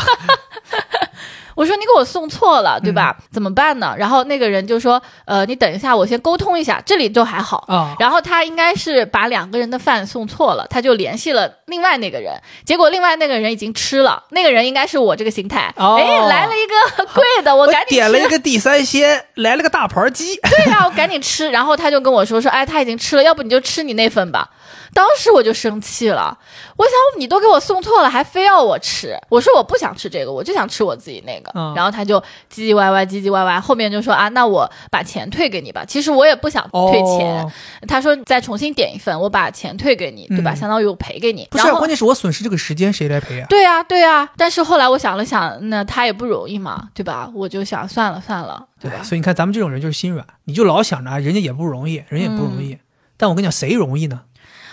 我说你给我送错了，对吧？怎么办呢？然后那个人就说，呃，你等一下，我先沟通一下，这里就还好。啊然后他应该是把两个人的饭送错了，他就联系了另外那个人，结果另外那个人已经吃了，那个人应该是我这个心态，哦哎，来了一个贵的，我我赶紧点了一个地三鲜，来了个大盘鸡。对呀、我赶紧吃。然后他就跟我说说，哎，他已经吃了，要不你就吃你那份吧。当时我就生气了，我想你都给我送错了，还非要我吃。我说我不想吃这个，我就想吃我自己那个。嗯然后他就唧唧歪歪，唧唧歪歪，后面就说啊，那我把钱退给你吧。其实我也不想退钱，哦他说再重新点一份，我把钱退给你，对吧？嗯相当于我赔给你。不是关键是我损失这个时间谁来赔啊？对啊，对啊。但是后来我想了想，那他也不容易嘛，对吧？我就想算了算了，对吧哎？所以你看，咱们这种人就是心软，你就老想着啊人家也不容易，人家也不容嗯易。但我跟你讲，谁容易呢？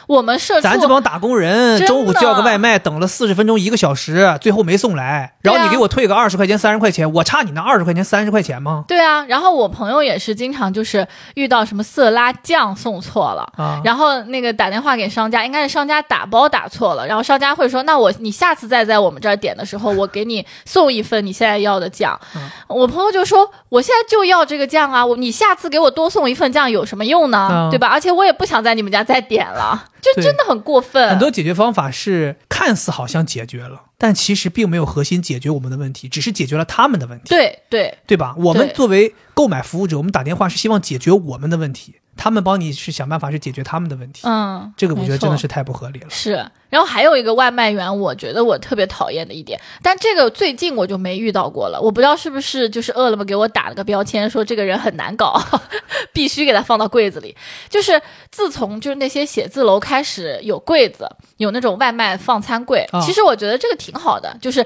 我们社畜咱这帮打工人，中午叫个外卖，等了四十分钟一个小时，最后没送来，然后你给我退个二十块钱、三十块钱，我差你那二十块钱、三十块钱吗？对啊，然后我朋友也是经常就是遇到什么色拉酱送错了。啊，然后那个打电话给商家，应该是商家打包打错了，然后商家会说：“那我你下次再在我们这儿点的时候，我给你送一份你现在要的酱。嗯我朋友就说：“我现在就要这个酱啊，我你下次给我多送一份酱有什么用呢？嗯对吧？而且我也不想在你们家再点了，就真的很过分。很多解决方法是看似好像解决了，但其实并没有核心解决我们的问题，只是解决了他们的问题，对对对吧？我们作为购买服务者，我们打电话是希望解决我们的问题，他们帮你是想办法是解决他们的问题。嗯，这个我觉得真的是太不合理了。是，然后还有一个外卖员，我觉得我特别讨厌的一点，但这个最近我就没遇到过了。我不知道是不是就是饿了么给我打了个标签，说这个人很难搞，必须给他放到柜子里。就是自从就是那些写字楼开始有柜子，有那种外卖放餐柜，啊其实我觉得这个挺好的，就是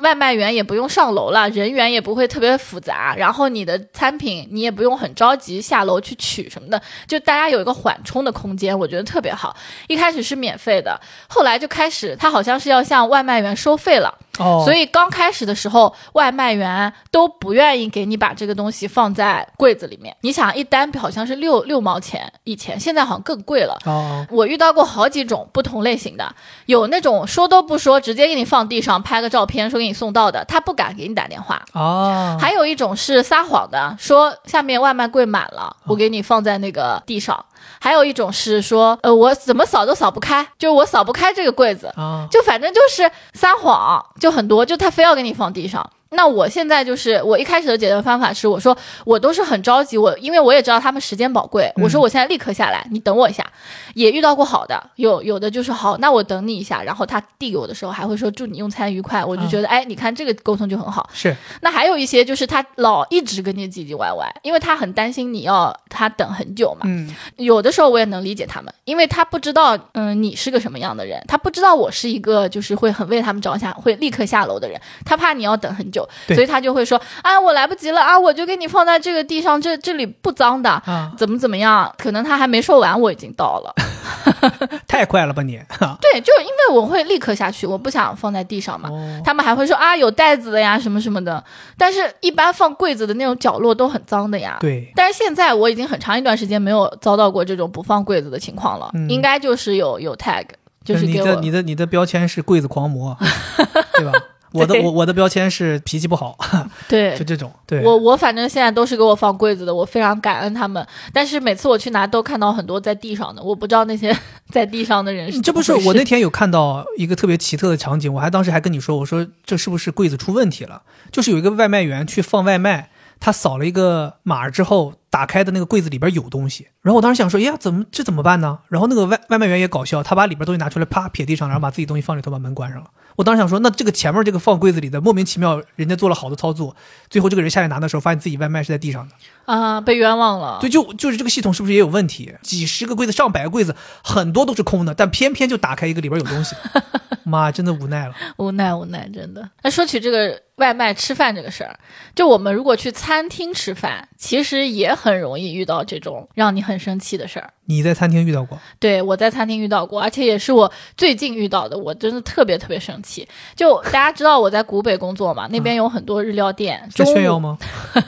外卖员也不用上楼了，人员也不会特别复杂，然后你的餐品你也不用很着急下楼去取什么的，就大家有一个缓冲的空间，我觉得特别好。一开始是免费的，后后来就开始他好像是要向外卖员收费了，哦，所以刚开始的时候，外卖员都不愿意给你把这个东西放在柜子里面。你想，一单好像是六六毛钱，以前现在好像更贵了。哦，我遇到过好几种不同类型的，有那种说都不说，直接给你放地上拍个照片说给你送到的，他不敢给你打电话。哦，还有一种是撒谎的，说下面外卖柜满了，我给你放在那个地上。还有一种是说，呃，我怎么扫都扫不开，就是我扫不开这个柜子，哦，就反正就是撒谎，就很多，就他非要给你放地上。那我现在就是我一开始的解决方法是，我说我都是很着急，我因为我也知道他们时间宝贵，我说我现在立刻下来，你等我一下。也遇到过好的，有有的就是好，那我等你一下，然后他递给我的时候还会说祝你用餐愉快，我就觉得、哎，你看这个沟通就很好。是那还有一些就是他老一直跟你唧唧歪歪，因为他很担心你要他等很久嘛。嗯，有的时候我也能理解他们，因为他不知道，嗯，你是个什么样的人，他不知道我是一个就是会很为他们着想，会立刻下楼的人，他怕你要等很久。所以他就会说啊，我来不及了啊，我就给你放在这个地上，这这里不脏的，啊，怎么怎么样？可能他还没说完，我已经到了。太快了吧你？对，就因为我会立刻下去，我不想放在地上嘛。哦，他们还会说啊，有袋子的呀，什么什么的。但是，一般放柜子的那种角落都很脏的呀。对，但是现在我已经很长一段时间没有遭到过这种不放柜子的情况了，嗯应该就是有有 tag，就是你给我的你的你的标签是柜子狂魔，对吧？我的我我的标签是脾气不好，对就这种。对，我我反正现在都是给我放柜子的，我非常感恩他们。但是每次我去拿都看到很多在地上的，我不知道那些 在地上的人是这不是我那天有看到一个特别奇特的场景，我还当时还跟你说，我说这是不是柜子出问题了？就是有一个外卖员去放外卖，他扫了一个码之后，打开的那个柜子里边有东西。然后我当时想说，哎呀，怎么这怎么办呢？然后那个外外卖员也搞笑，他把里边东西拿出来，啪撇地上，然后把自己东西放里头，把门关上了。我当时想说，那这个前面这个放柜子里的莫名其妙，人家做了好多操作，最后这个人下来拿的时候，发现自己外卖是在地上的。啊、被冤枉了。对，就就是这个系统是不是也有问题？几十个柜子、上百个柜子，很多都是空的，但偏偏就打开一个里边有东西。妈，真的无奈了。无奈无奈，真的。那说起这个外卖吃饭这个事儿，就我们如果去餐厅吃饭，其实也很容易遇到这种让你很生气的事儿。你在餐厅遇到过？对我在餐厅遇到过，而且也是我最近遇到的，我真的特别特别生气。就大家知道我在古北工作嘛，那边有很多日料店，在 中午炫耀吗？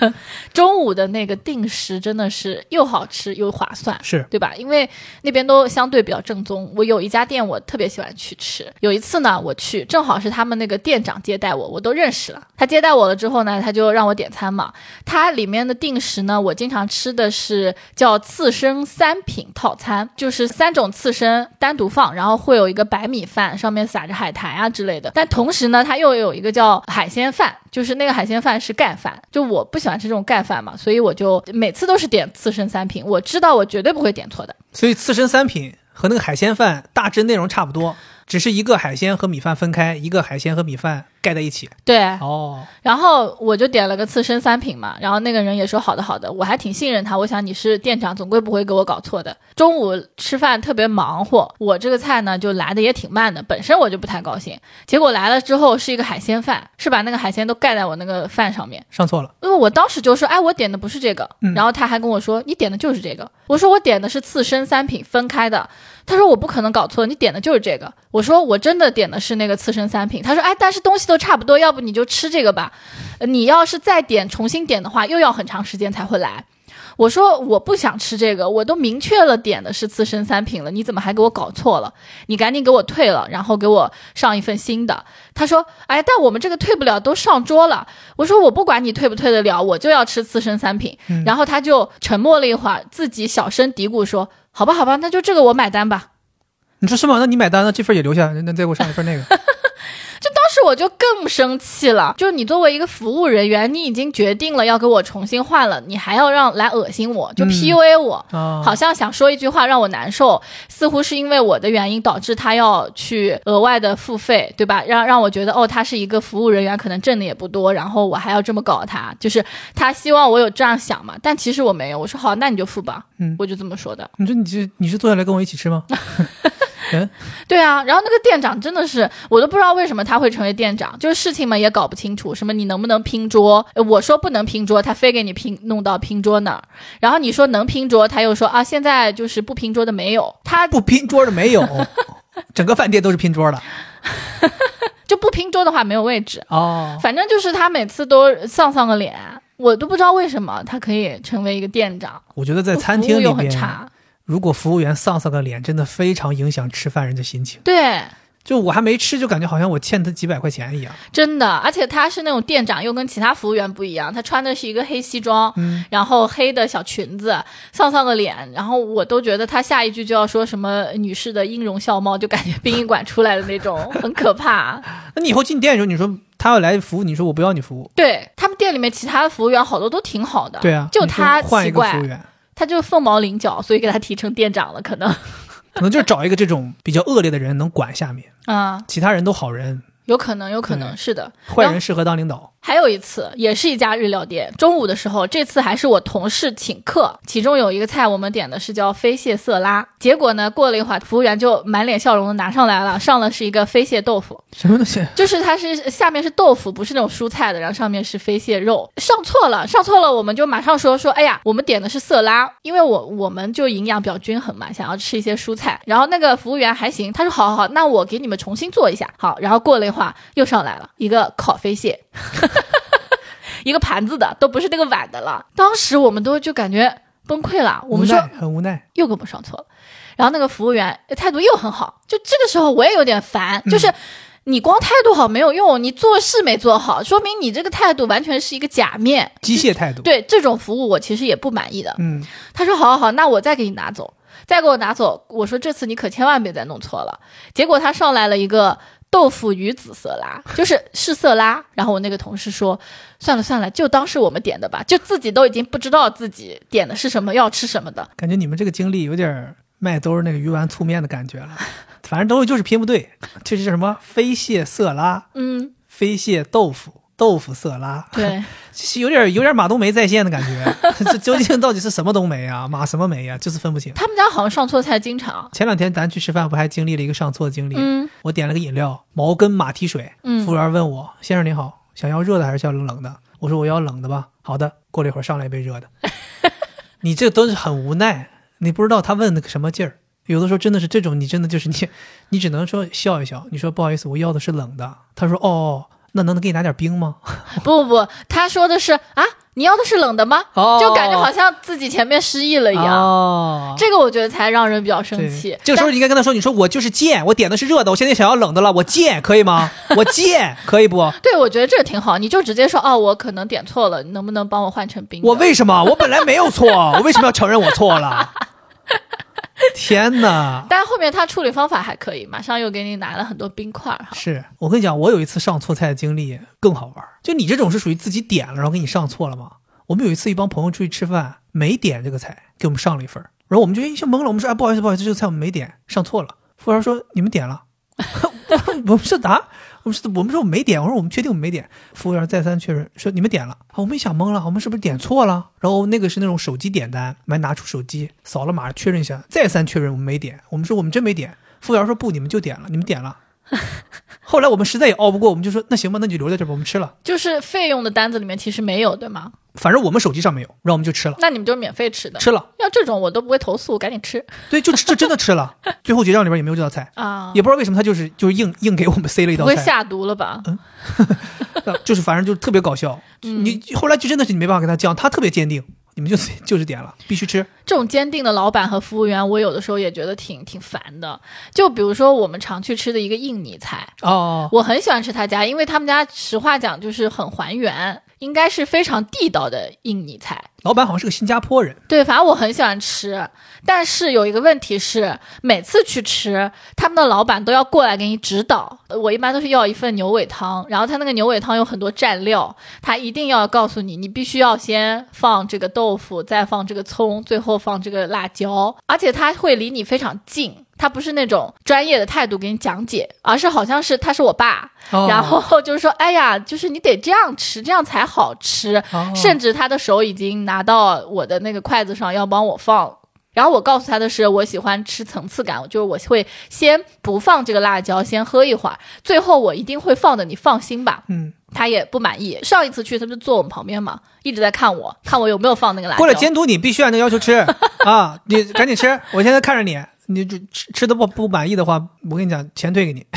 中午的那个定时真的是又好吃又划算。是对吧？因为那边都相对比较正宗。我有一家店，我特别喜欢去吃。有一次呢，我去正好是他们那个店长接待我，我都认识了。他接待我了之后呢，他就让我点餐嘛。它里面的定时呢，我经常吃的是叫刺身三品套餐，就是三种刺身单独放，然后会有一个白米饭，上面撒着海苔啊之类的。但同时呢，它又有一个叫海鲜饭，就是那个海鲜饭是盖盖饭。就我不喜欢吃这种盖饭嘛，所以我就每次都是点刺身三品。我知道我绝对不会点错的。所以刺身三品和那个海鲜饭大致内容差不多，只是一个海鲜和米饭分开，一个海鲜和米饭盖在一起。对，哦，然后我就点了个刺身三品嘛，然后那个人也说好的好的，我还挺信任他，我想你是店长，总归不会给我搞错的。中午吃饭特别忙活，我这个菜呢就来的也挺慢的，本身我就不太高兴，结果来了之后是一个海鲜饭，是把那个海鲜都盖在我那个饭上面。上错了。因为我当时就说，哎，我点的不是这个，嗯然后他还跟我说，你点的就是这个。我说我点的是刺身三品分开的，他说我不可能搞错，你点的就是这个。我说我真的点的是那个刺身三品，他说，哎，但是东西都差不多，要不你就吃这个吧。呃你要是再点重新点的话，又要很长时间才会来。我说我不想吃这个，我都明确了点的是刺身三品了，你怎么还给我搞错了？你赶紧给我退了，然后给我上一份新的。他说，哎，但我们这个退不了，都上桌了。我说我不管你退不退得了，我就要吃刺身三品。嗯然后他就沉默了一会儿，自己小声嘀咕说：“好吧，好吧，那就这个我买单吧。”你说是吗？那你买单，那这份也留下，那再给我上一份那个。当时我就更生气了，就是你作为一个服务人员，你已经决定了要给我重新换了，你还要让来恶心我，就嗯 PUA 我。啊，好像想说一句话让我难受，似乎是因为我的原因导致他要去额外的付费，对吧？让让我觉得哦，他是一个服务人员，可能挣的也不多，然后我还要这么搞他，就是他希望我有这样想嘛。但其实我没有，我说好，那你就付吧，嗯我就这么说的。你说你是你是坐下来跟我一起吃吗？嗯，对啊，然后那个店长真的是，我都不知道为什么他会成为店长，就是事情嘛也搞不清楚，什么你能不能拼桌，呃我说不能拼桌，他非给你拼弄到拼桌那儿，然后你说能拼桌，他又说啊现在就是不拼桌的没有，他不拼桌的没有，整个饭店都是拼桌的。就不拼桌的话没有位置，哦，反正就是他每次都丧丧个脸，我都不知道为什么他可以成为一个店长，我觉得在餐厅里面，差，如果服务员丧丧个脸，真的非常影响吃饭人的心情。对。就我还没吃，就感觉好像我欠他几百块钱一样。真的，而且他是那种店长，又跟其他服务员不一样。他穿的是一个黑西装，嗯然后黑的小裙子，丧丧个脸，然后我都觉得他下一句就要说什么女士的音容笑貌，就感觉殡仪馆出来的那种，很可怕。那你以后进店的时候，你说他要来服务，你说我不要你服务，对他们店里面其他的服务员好多都挺好的，对啊，就他换一奇怪个服务，员，他就凤毛麟角，所以给他提成店长了，可能 可能就是找一个这种比较恶劣的人能管下面，啊、其他人都好人，有可能，有可能是的。坏人适合当领导。还有一次，也是一家日料店，中午的时候，这次还是我同事请客，其中有一个菜我们点的是叫飞蟹色拉，结果呢，过了一会儿，服务员就满脸笑容的拿上来了，上了是一个飞蟹豆腐，什么东西？就是它是下面是豆腐，不是那种蔬菜的，然后上面是飞蟹肉，上错了，上错了，我们就马上说说，哎呀，我们点的是色拉，因为我我们就营养比较均衡嘛，想要吃一些蔬菜，然后那个服务员还行，他说好好好，那我给你们重新做一下，好，然后过了一会儿又上来了一个烤飞蟹。一个盘子的都不是那个碗的了，当时我们都就感觉崩溃了。我们说很无奈，又给我们上错了。然后那个服务员态度又很好，就这个时候我也有点烦，就是你光态度好没有用，你做事没做好，说明你这个态度完全是一个假面机械态度。对这种服务我其实也不满意的。嗯，他说好好好，那我再给你拿走，再给我拿走。我说这次你可千万别再弄错了。结果他上来了一个。豆腐鱼紫色拉就是是色拉，然后我那个同事说，算了算了，就当是我们点的吧，就自己都已经不知道自己点的是什么，要吃什么的。感觉你们这个经历有点麦兜那个鱼丸醋面的感觉了，反正东西就是拼不对，这是什么飞蟹色拉，嗯，飞蟹豆腐。豆腐色拉，对，有点有点马冬梅在线的感觉。这究竟到底是什么冬梅啊？马什么梅呀？就是分不清。他们家好像上错菜经常。前两天咱去吃饭，不还经历了一个上错的经历？嗯，我点了个饮料，毛根马蹄水。嗯，服务员问我：“先生您好，想要热的还是要冷的？”我说：“我要冷的吧。”好的，过了一会儿上来一杯热的。你这都是很无奈，你不知道他问的什么劲儿。有的时候真的是这种，你真的就是你，你只能说笑一笑。你说不好意思，我要的是冷的。他说：“哦。”那能能给你拿点冰吗？不不不，他说的是啊，你要的是冷的吗？就感觉好像自己前面失忆了一样。哦，这个我觉得才让人比较生气。这个时候你应该跟他说：“你说我就是贱，我点的是热的，我现在想要冷的了，我贱可以吗？我 贱可以不？”对，我觉得这个挺好，你就直接说哦，我可能点错了，你能不能帮我换成冰？我为什么？我本来没有错，我为什么要承认我错了？天哪！但是后面他处理方法还可以，马上又给你拿了很多冰块哈。是我跟你讲，我有一次上错菜的经历更好玩。就你这种是属于自己点了，然后给你上错了吗？我们有一次一帮朋友出去吃饭，没点这个菜，给我们上了一份然后我们就一下懵了，我们说哎不好意思不好意思，这个菜我们没点，上错了。服务员说你们点了，我们是答。我们说我们说我没点，我说我们确定我们没点。服务员再三确认说你们点了，我们一想懵了，我们是不是点错了？然后那个是那种手机点单，我们拿出手机扫了码确认一下，再三确认我们没点。我们说我们真没点。服务员说不，你们就点了，你们点了。后来我们实在也熬不过，我们就说那行吧，那就留在这吧，我们吃了。就是费用的单子里面其实没有，对吗？反正我们手机上没有，然后我们就吃了。那你们就是免费吃的？吃了。要这种我都不会投诉，赶紧吃。对，就就真的吃了。最后结账里边也没有这道菜啊，也不知道为什么他就是就是硬硬给我们塞了一道菜。不会下毒了吧？嗯，就是反正就特别搞笑。你后来就真的是你没办法跟他犟，他特别坚定。你们就 就是点了，必须吃。这种坚定的老板和服务员，我有的时候也觉得挺挺烦的。就比如说我们常去吃的一个印尼菜哦，我很喜欢吃他家，因为他们家实话讲就是很还原，应该是非常地道的印尼菜。老板好像是个新加坡人，对，反正我很喜欢吃，但是有一个问题是，每次去吃，他们的老板都要过来给你指导。我一般都是要一份牛尾汤，然后他那个牛尾汤有很多蘸料，他一定要告诉你，你必须要先放这个豆腐，再放这个葱，最后放这个辣椒，而且他会离你非常近。他不是那种专业的态度给你讲解，而是好像是他是我爸，然后就是说，哎呀，就是你得这样吃，这样才好吃。甚至他的手已经拿到我的那个筷子上要帮我放，然后我告诉他的是，我喜欢吃层次感，就是我会先不放这个辣椒，先喝一会儿，最后我一定会放的，你放心吧。嗯，他也不满意。上一次去，他不是坐我们旁边嘛，一直在看我，看我有没有放那个辣椒。过来监督你，必须按照要求吃啊！你赶紧吃，我现在看着你。你就吃吃的不不满意的话，我跟你讲，钱退给你。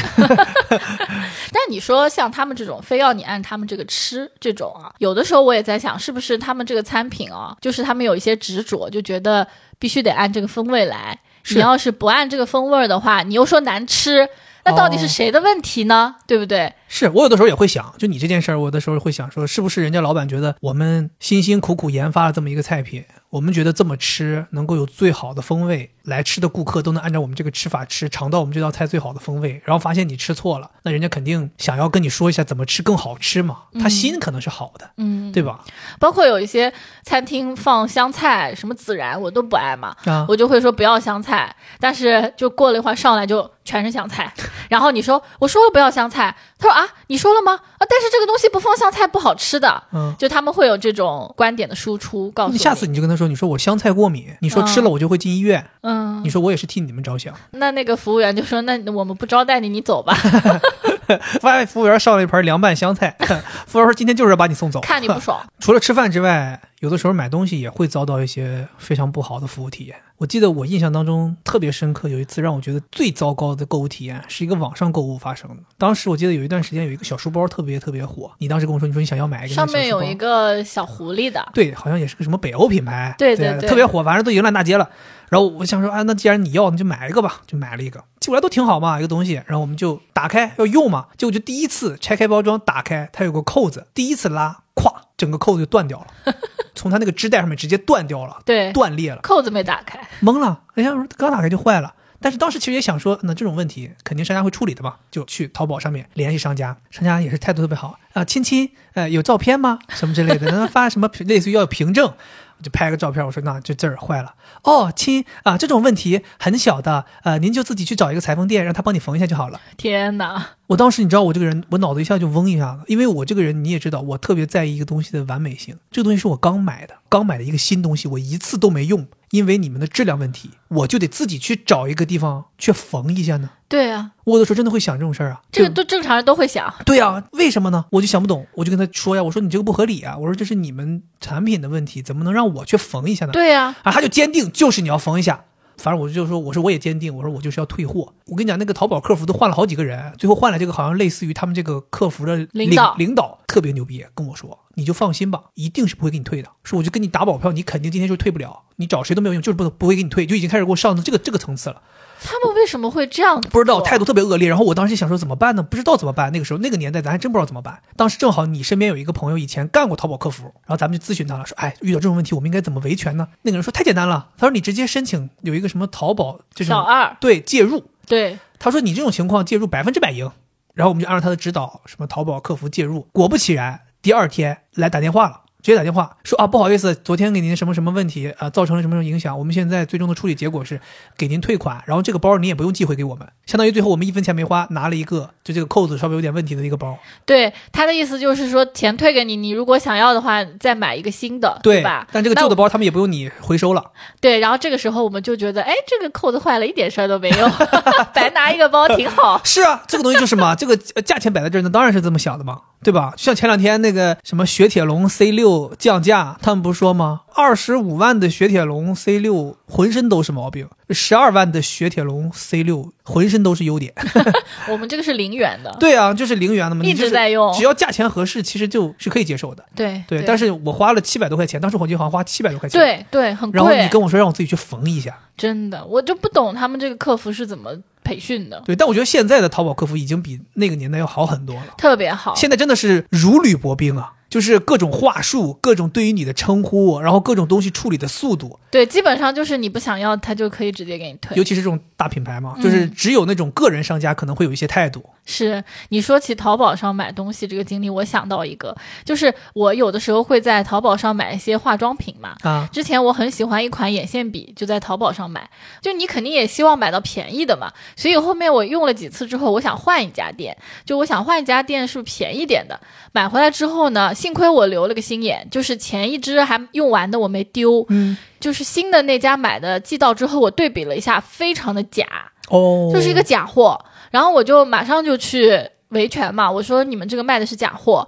但你说像他们这种，非要你按他们这个吃这种啊，有的时候我也在想，是不是他们这个餐品啊，就是他们有一些执着，就觉得必须得按这个风味来。你要是不按这个风味的话，你又说难吃，那到底是谁的问题呢？对不对？是我有的时候也会想，就你这件事儿，我有的时候会想说，是不是人家老板觉得我们辛辛苦苦研发了这么一个菜品，我们觉得这么吃能够有最好的风味，来吃的顾客都能按照我们这个吃法吃，尝到我们这道菜最好的风味，然后发现你吃错了，那人家肯定想要跟你说一下怎么吃更好吃嘛，他心可能是好的，嗯，对吧？包括有一些餐厅放香菜，什么孜然我都不爱嘛，啊，我就会说不要香菜，但是就过了一会儿上来就全是香菜，然后你说我说了不要香菜，他说啊你说了吗？啊，但是这个东西不放香菜不好吃的，嗯，就他们会有这种观点的输出，告诉你。下次你就跟他说，你说我香菜过敏，你说吃了我就会进医院，嗯，你说我也是替你们着想。那那个服务员就说，那我们不招待你，你走吧。发现服务员上了一盘凉拌香菜，服务员说今天就是要把你送走，看你不爽。除了吃饭之外，有的时候买东西也会遭到一些非常不好的服务体验。我记得我印象当中特别深刻，有一次让我觉得最糟糕的购物体验是一个网上购物发生的。当时我记得有一段时间有一个小书包特别特别火，你当时跟我说，你说你想要买一个上面有一个小狐狸的，对，好像也是个什么北欧品牌，对对对，特别火，反正都已经烂大街了。然后我想说啊，那既然你要，那就买一个吧，就买了一个，寄过来都挺好嘛，一个东西。然后我们就打开要用嘛，结果就第一次拆开包装打开，它有个扣子，第一次拉，咵，整个扣子就断掉了，从它那个织带上面直接断掉了，对，断裂了，扣子没打开，懵了。人家说刚打开就坏了，但是当时其实也想说，那这种问题肯定商家会处理的嘛，就去淘宝上面联系商家，商家也是态度特别好啊，亲亲，呃，有照片吗？什么之类的，让他发什么类似于要有凭证。我就拍个照片，我说那这字儿坏了哦，亲啊，这种问题很小的，呃，您就自己去找一个裁缝店，让他帮你缝一下就好了。天哪！我当时你知道我这个人，我脑子一下就嗡一下子，因为我这个人你也知道，我特别在意一个东西的完美性。这个东西是我刚买的，刚买的一个新东西，我一次都没用，因为你们的质量问题，我就得自己去找一个地方去缝一下呢。对啊，我有的时候真的会想这种事儿啊，这个都正常人都会想。对啊，为什么呢？我就想不懂，我就跟他说呀，我说你这个不合理啊，我说这是你们产品的问题，怎么能让我去缝一下呢？对呀，啊，他就坚定就是你要缝一下。反正我就说，我说我也坚定，我说我就是要退货。我跟你讲，那个淘宝客服都换了好几个人，最后换了这个好像类似于他们这个客服的领导，领导特别牛逼，跟我说你就放心吧，一定是不会给你退的。说我就跟你打保票，你肯定今天就退不了，你找谁都没有用，就是不不会给你退，就已经开始给我上到这个这个层次了。他们为什么会这样？不知道，态度特别恶劣。然后我当时想说怎么办呢？不知道怎么办。那个时候那个年代咱还真不知道怎么办。当时正好你身边有一个朋友以前干过淘宝客服，然后咱们就咨询他了，说哎遇到这种问题我们应该怎么维权呢？那个人说太简单了，他说你直接申请有一个什么淘宝就是小二对介入。对，他说你这种情况介入百分之百赢。然后我们就按照他的指导，什么淘宝客服介入，果不其然，第二天来打电话了。直接打电话说啊，不好意思，昨天给您什么什么问题啊，造成了什么什么影响？我们现在最终的处理结果是给您退款，然后这个包你也不用寄回给我们，相当于最后我们一分钱没花，拿了一个就这个扣子稍微有点问题的一个包。对他的意思就是说钱退给你，你如果想要的话再买一个新的，对吧？但这个旧的包他们也不用你回收了。对，然后这个时候我们就觉得，哎，这个扣子坏了一点事儿都没有，白拿一个包挺好。是啊，这个东西就是嘛，这个价钱摆在这儿，那当然是这么想的嘛。对吧？像前两天那个什么雪铁龙 C 六降价，他们不是说吗？二十五万的雪铁龙 C 六浑身都是毛病，十二万的雪铁龙 C 六浑身都是优点。我们这个是零元的。对啊，就是零元的嘛，一直在用，只要价钱合适，其实就是可以接受的。对对，但是我花了七百多块钱，当时我记得好像花七百多块钱。对对，很贵。然后你跟我说让我自己去缝一下，真的，我就不懂他们这个客服是怎么。培训的对，但我觉得现在的淘宝客服已经比那个年代要好很多了，特别好。现在真的是如履薄冰啊，就是各种话术，各种对于你的称呼，然后各种东西处理的速度。对，基本上就是你不想要，他就可以直接给你退。尤其是这种大品牌嘛，就是只有那种个人商家可能会有一些态度。是你说起淘宝上买东西这个经历，我想到一个，就是我有的时候会在淘宝上买一些化妆品嘛。啊，之前我很喜欢一款眼线笔，就在淘宝上买。就你肯定也希望买到便宜的嘛，所以后面我用了几次之后，我想换一家店，就我想换一家店是便宜点的。买回来之后呢，幸亏我留了个心眼，就是前一支还用完的我没丢。嗯，就是新的那家买的寄到之后，我对比了一下，非常的假。哦，就是一个假货。然后我就马上就去维权嘛，我说你们这个卖的是假货。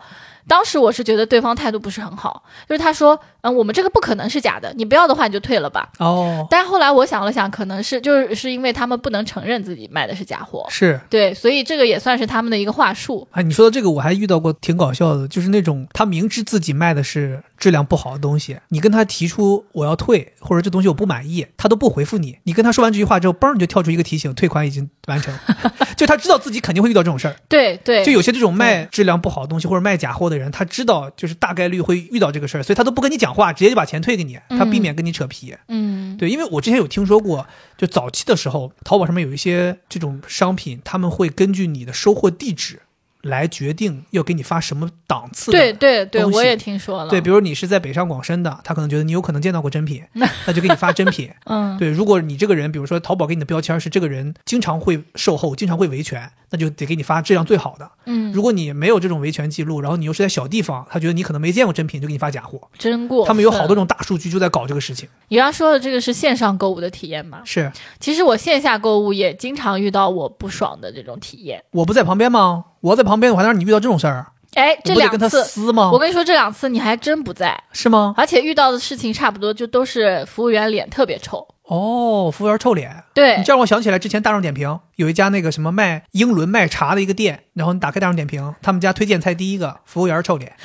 当时我是觉得对方态度不是很好，就是他说，嗯，我们这个不可能是假的，你不要的话你就退了吧。哦。但后来我想了想，可能是就是是因为他们不能承认自己卖的是假货，是对，所以这个也算是他们的一个话术。哎，你说的这个我还遇到过挺搞笑的，就是那种他明知自己卖的是质量不好的东西，你跟他提出我要退或者这东西我不满意，他都不回复你。你跟他说完这句话之后，嘣你就跳出一个提醒，退款已经完成。就他知道自己肯定会遇到这种事儿。对对。就有些这种卖质量不好的东西或者卖假货的人，他知道就是大概率会遇到这个事儿，所以他都不跟你讲话，直接就把钱退给你，他避免跟你扯皮。嗯，对，因为我之前有听说过，就早期的时候，淘宝上面有一些这种商品，他们会根据你的收货地址来决定要给你发什么档次的。对对对，我也听说了。对，比如你是在北上广深的，他可能觉得你有可能见到过真品，那就给你发真品。嗯，对，如果你这个人，比如说淘宝给你的标签是这个人经常会售后，经常会维权，那就得给你发质量最好的。嗯，如果你没有这种维权记录，然后你又是在小地方，他觉得你可能没见过真品，就给你发假货。真过。他们有好多种大数据就在搞这个事情。你刚刚说的这个是线上购物的体验吗？是其实我线下购物也经常遇到我不爽的这种体验。我不在旁边吗？我在旁边，我还能让你遇到这种事儿？哎，这两次撕吗我？跟你说，这两次你还真不在，是吗？而且遇到的事情差不多，就都是服务员脸特别臭。哦，服务员臭脸。对你这让我想起来之前大众点评有一家那个什么卖英伦卖茶的一个店，然后你打开大众点评，他们家推荐菜第一个服务员臭脸，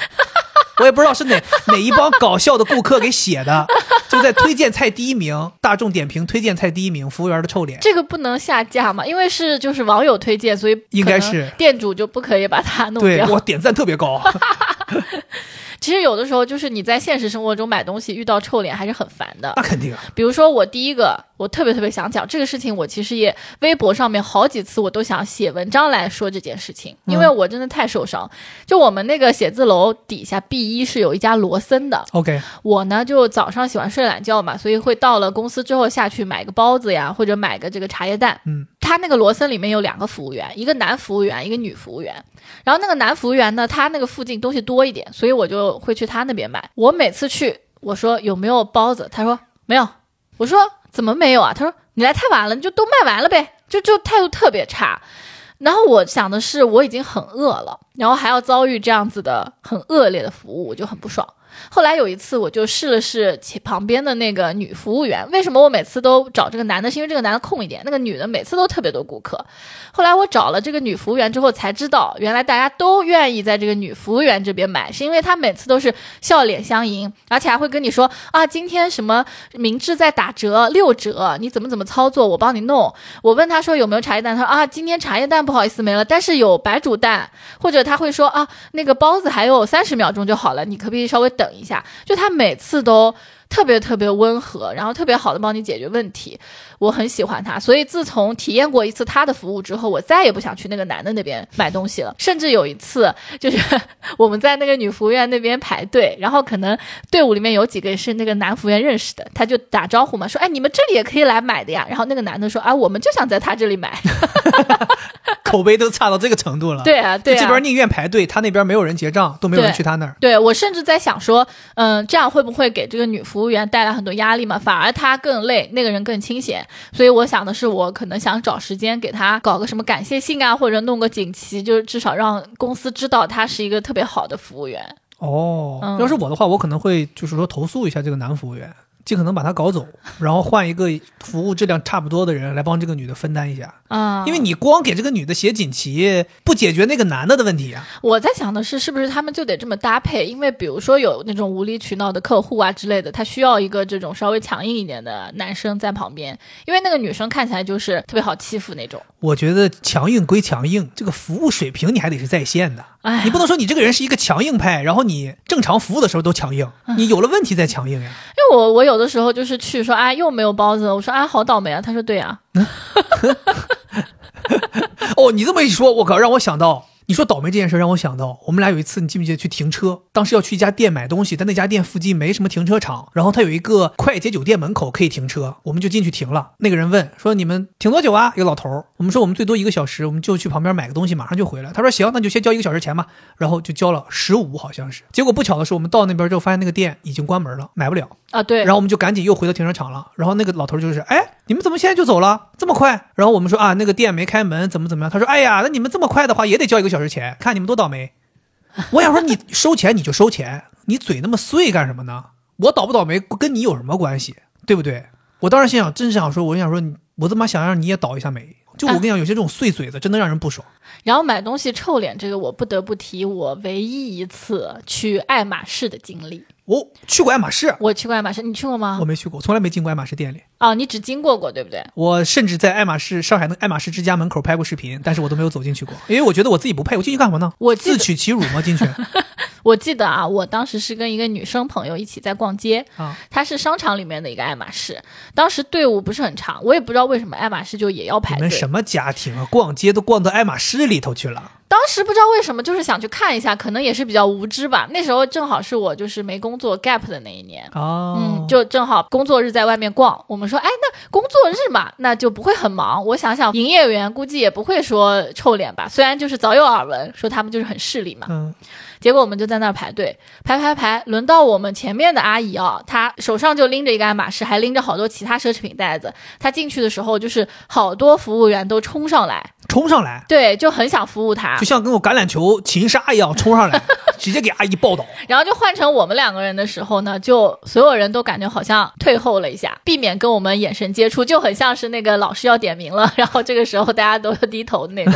我也不知道是哪哪一帮搞笑的顾客给写的，就在推荐菜第一名，大众点评推荐菜第一名，服务员的臭脸。这个不能下架嘛，因为是就是网友推荐，所以应该是店主就不可以把它弄掉。对我点赞特别高，其实有的时候就是你在现实生活中买东西遇到臭脸还是很烦的。那肯定。比如说我第一个，我特别特别想讲这个事情，我其实也微博上面好几次我都想写文章来说这件事情，因为我真的太受伤。就我们那个写字楼底下 B 一是有一家罗森的，OK，我呢就早上喜欢睡懒觉嘛，所以会到了公司之后下去买个包子呀，或者买个这个茶叶蛋。嗯，他那个罗森里面有两个服务员，一个男服务员，一个女服务员。然后那个男服务员呢，他那个附近东西多一点，所以我就会去他那边买。我每次去，我说有没有包子，他说没有。我说怎么没有啊？他说你来太晚了，你就都卖完了呗，就就态度特别差。然后我想的是，我已经很饿了，然后还要遭遇这样子的很恶劣的服务，我就很不爽。后来有一次，我就试了试旁边的那个女服务员。为什么我每次都找这个男的？是因为这个男的空一点，那个女的每次都特别多顾客。后来我找了这个女服务员之后，才知道原来大家都愿意在这个女服务员这边买，是因为她每次都是笑脸相迎，而且还会跟你说啊，今天什么明治在打折六折，你怎么怎么操作，我帮你弄。我问她说有没有茶叶蛋，她说啊，今天茶叶蛋不好意思没了，但是有白煮蛋，或者她会说啊，那个包子还有三十秒钟就好了，你可不可以稍微等等一下？就他每次都。特别特别温和，然后特别好的帮你解决问题，我很喜欢他。所以自从体验过一次他的服务之后，我再也不想去那个男的那边买东西了。甚至有一次，就是 我们在那个女服务员那边排队，然后可能队伍里面有几个是那个男服务员认识的，他就打招呼嘛，说：“哎，你们这里也可以来买的呀。”然后那个男的说：“啊，我们就想在他这里买。口碑都差到这个程度了。”对啊，对啊，这边宁愿排队，他那边没有人结账，都没有人去他那儿。对我甚至在想说，嗯，这样会不会给这个女服务员带来很多压力嘛？反而她更累，那个人更清闲。所以我想的是，我可能想找时间给她搞个什么感谢信啊，或者弄个锦旗，就是至少让公司知道她是一个特别好的服务员。哦，嗯要是我的话，我可能会就是说投诉一下这个男服务员，尽可能把他搞走，然后换一个服务质量差不多的人来帮这个女的分担一下。啊、因为你光给这个女的写锦旗，不解决那个男的的问题啊。我在想的是，是不是他们就得这么搭配？因为比如说有那种无理取闹的客户啊之类的，他需要一个这种稍微强硬一点的男生在旁边，因为那个女生看起来就是特别好欺负那种。我觉得强硬归强硬，这个服务水平你还得是在线的。哎，你不能说你这个人是一个强硬派，然后你正常服务的时候都强硬，你有了问题再强硬呀。我我有的时候就是去说啊又没有包子，我说啊好倒霉啊，他说对啊，哦，你这么一说，我靠，让我想到。你说倒霉这件事让我想到，我们俩有一次，你记不记得去停车？当时要去一家店买东西，但那家店附近没什么停车场，然后他有一个快捷酒店门口可以停车，我们就进去停了。那个人问说：“你们停多久啊？”一个老头儿，我们说我们最多一个小时，我们就去旁边买个东西，马上就回来。他说：“行，那就先交一个小时钱吧。”然后就交了十五，好像是。结果不巧的是，我们到那边之后发现那个店已经关门了，买不了。啊对，然后我们就赶紧又回到停车场了。然后那个老头就是，哎，你们怎么现在就走了？这么快？然后我们说啊，那个店没开门，怎么怎么样？他说，哎呀，那你们这么快的话，也得交一个小时前，看你们多倒霉。我想说，你收钱你就收钱，你嘴那么碎干什么呢？我倒不倒霉跟你有什么关系？对不对？我当时心想，真是想说，我想说，我他妈想让你也倒一下霉。就我跟你讲，有些这种碎嘴子真的让人不爽。然后买东西臭脸这个，我不得不提我唯一一次去爱马仕的经历。我、去过爱马仕，我去过爱马仕，你去过吗我？没去过，从来没进过爱马仕店里。哦，你只经过过，对不对？我甚至在爱马仕上海的爱马仕之家门口拍过视频，但是我都没有走进去过，因为我觉得我自己不配。我进去干嘛呢？我自取其辱吗？进去 我记得啊，我当时是跟一个女生朋友一起在逛街，啊？她是商场里面的一个爱马仕，当时队伍不是很长，我也不知道为什么爱马仕就也要排队。你们什么家庭啊？逛街都逛到爱马仕里头去了？当时不知道为什么，就是想去看一下，可能也是比较无知吧。那时候正好是我就是没工作 gap 的那一年，哦，嗯，就正好工作日在外面逛。我们说，哎，那工作日嘛，那就不会很忙。我想想，营业员估计也不会说臭脸吧，虽然就是早有耳闻说他们就是很势利嘛。嗯，结果我们就在那儿排队，排排排，轮到我们前面的阿姨啊，她手上就拎着一个爱马仕，还拎着好多其他奢侈品袋子。她进去的时候，就是好多服务员都冲上来，冲上来，对，就很想服务她就。像跟我橄榄球擒杀一样冲上来，直接给阿姨抱倒。然后就换成我们两个人的时候呢，就所有人都感觉好像退后了一下，避免跟我们眼神接触，就很像是那个老师要点名了，然后这个时候大家都要低头的那种。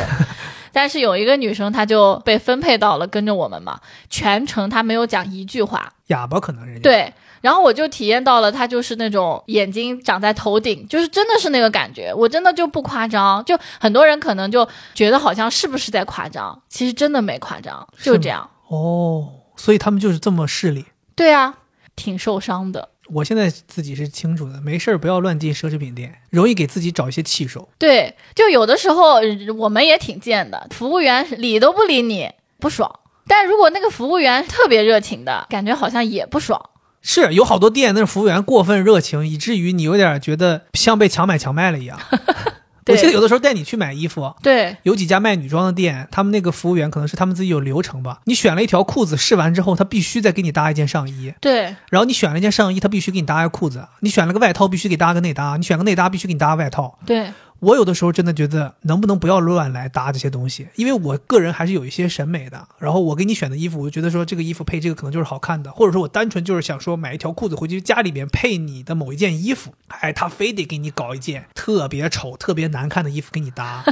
但是有一个女生，她就被分配到了跟着我们嘛，全程她没有讲一句话，哑巴可能人家。对。然后我就体验到了，她就是那种眼睛长在头顶，就是真的是那个感觉，我真的就不夸张。就很多人可能就觉得好像是不是在夸张，其实真的没夸张，就这样。哦，所以他们就是这么势利。对啊，挺受伤的。我现在自己是清楚的，没事儿不要乱进奢侈品店，容易给自己找一些气受。对，就有的时候呃我们也挺贱的，服务员理都不理你，不爽。但如果那个服务员特别热情的，感觉好像也不爽。是有好多店，那服务员过分热情，以至于你有点觉得像被强买强卖了一样。我记得有的时候带你去买衣服，对，有几家卖女装的店，他们那个服务员可能是他们自己有流程吧。你选了一条裤子，试完之后，他必须再给你搭一件上衣。对，然后你选了一件上衣，他必须给你搭一个裤子；你选了个外套，必须给搭个内搭；你选个内搭，必须给你搭个外套。对，我有的时候真的觉得，能不能不要乱来搭这些东西？因为我个人还是有一些审美的。然后我给你选的衣服，我就觉得说这个衣服配这个可能就是好看的，或者说我单纯就是想说买一条裤子回去家里边配你的某一件衣服，哎，他非得给你搞一件特别丑、特别难看的衣服给你搭。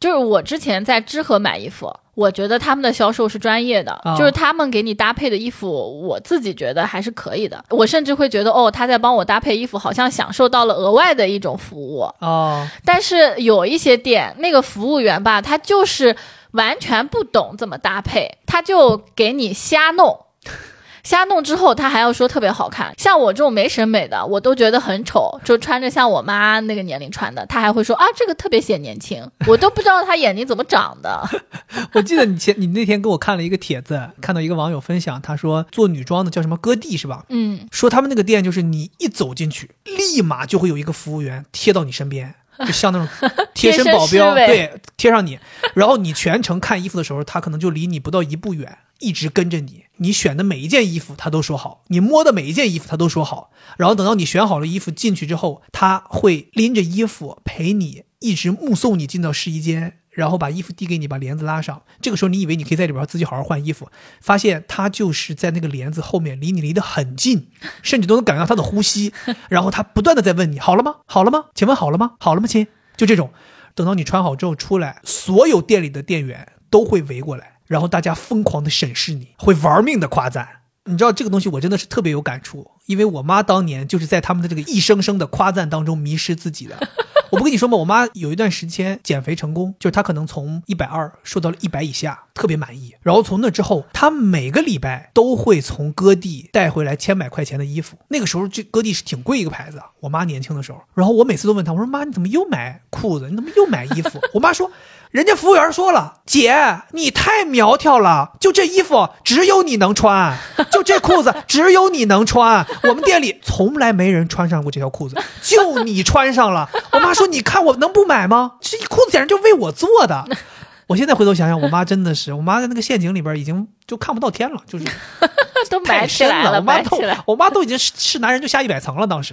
就是我之前在知和买衣服，我觉得他们的销售是专业的，哦就是他们给你搭配的衣服，我自己觉得还是可以的。我甚至会觉得，哦，他在帮我搭配衣服，好像享受到了额外的一种服务。哦，但是有一些店，那个服务员吧，他就是完全不懂怎么搭配，他就给你瞎弄。瞎弄之后，他还要说特别好看。像我这种没审美的，我都觉得很丑，就穿着像我妈那个年龄穿的，他还会说啊，这个特别显年轻。我都不知道他眼睛怎么长的。我记得你前你那天给我看了一个帖子，看到一个网友分享，他说做女装的叫什么哥弟是吧？嗯，说他们那个店就是你一走进去，立马就会有一个服务员贴到你身边，就像那种 贴身保镖，对，贴上你，然后你全程看衣服的时候，他可能就离你不到一步远，一直跟着你。你选的每一件衣服，他都说好；你摸的每一件衣服，他都说好。然后等到你选好了衣服进去之后，他会拎着衣服陪你，一直目送你进到试衣间。然后把衣服递给你，把帘子拉上。这个时候，你以为你可以在里边自己好好换衣服，发现他就是在那个帘子后面，离你离得很近，甚至都能感觉到他的呼吸。然后他不断的在问你：好了吗？好了吗？请问好了吗？好了吗，亲？就这种。等到你穿好之后出来，所有店里的店员都会围过来，然后大家疯狂的审视你，会玩命的夸赞。你知道这个东西，我真的是特别有感触，因为我妈当年就是在他们的这个一声声的夸赞当中迷失自己的。我不跟你说吗？我妈有一段时间减肥成功，就是她可能从一百二瘦到了一百以下，特别满意。然后从那之后，她每个礼拜都会从割地带回来千百块钱的衣服。那个时候这割地是挺贵一个牌子，我妈年轻的时候。然后我每次都问她，我说妈，你怎么又买裤子？你怎么又买衣服？我妈说，人家服务员说了，姐你太苗条了，就这衣服只有你能穿，就这裤子只有你能穿。我们店里从来没人穿上过这条裤子，就你穿上了。我妈说，你看我能不买吗？这裤子简直就为我做的。我现在回头想想，我妈真的是，我妈在那个陷阱里边已经就看不到天了，就是 都埋深起来了。我妈都埋起来。我妈都已经是是男人就下一百层了，当时，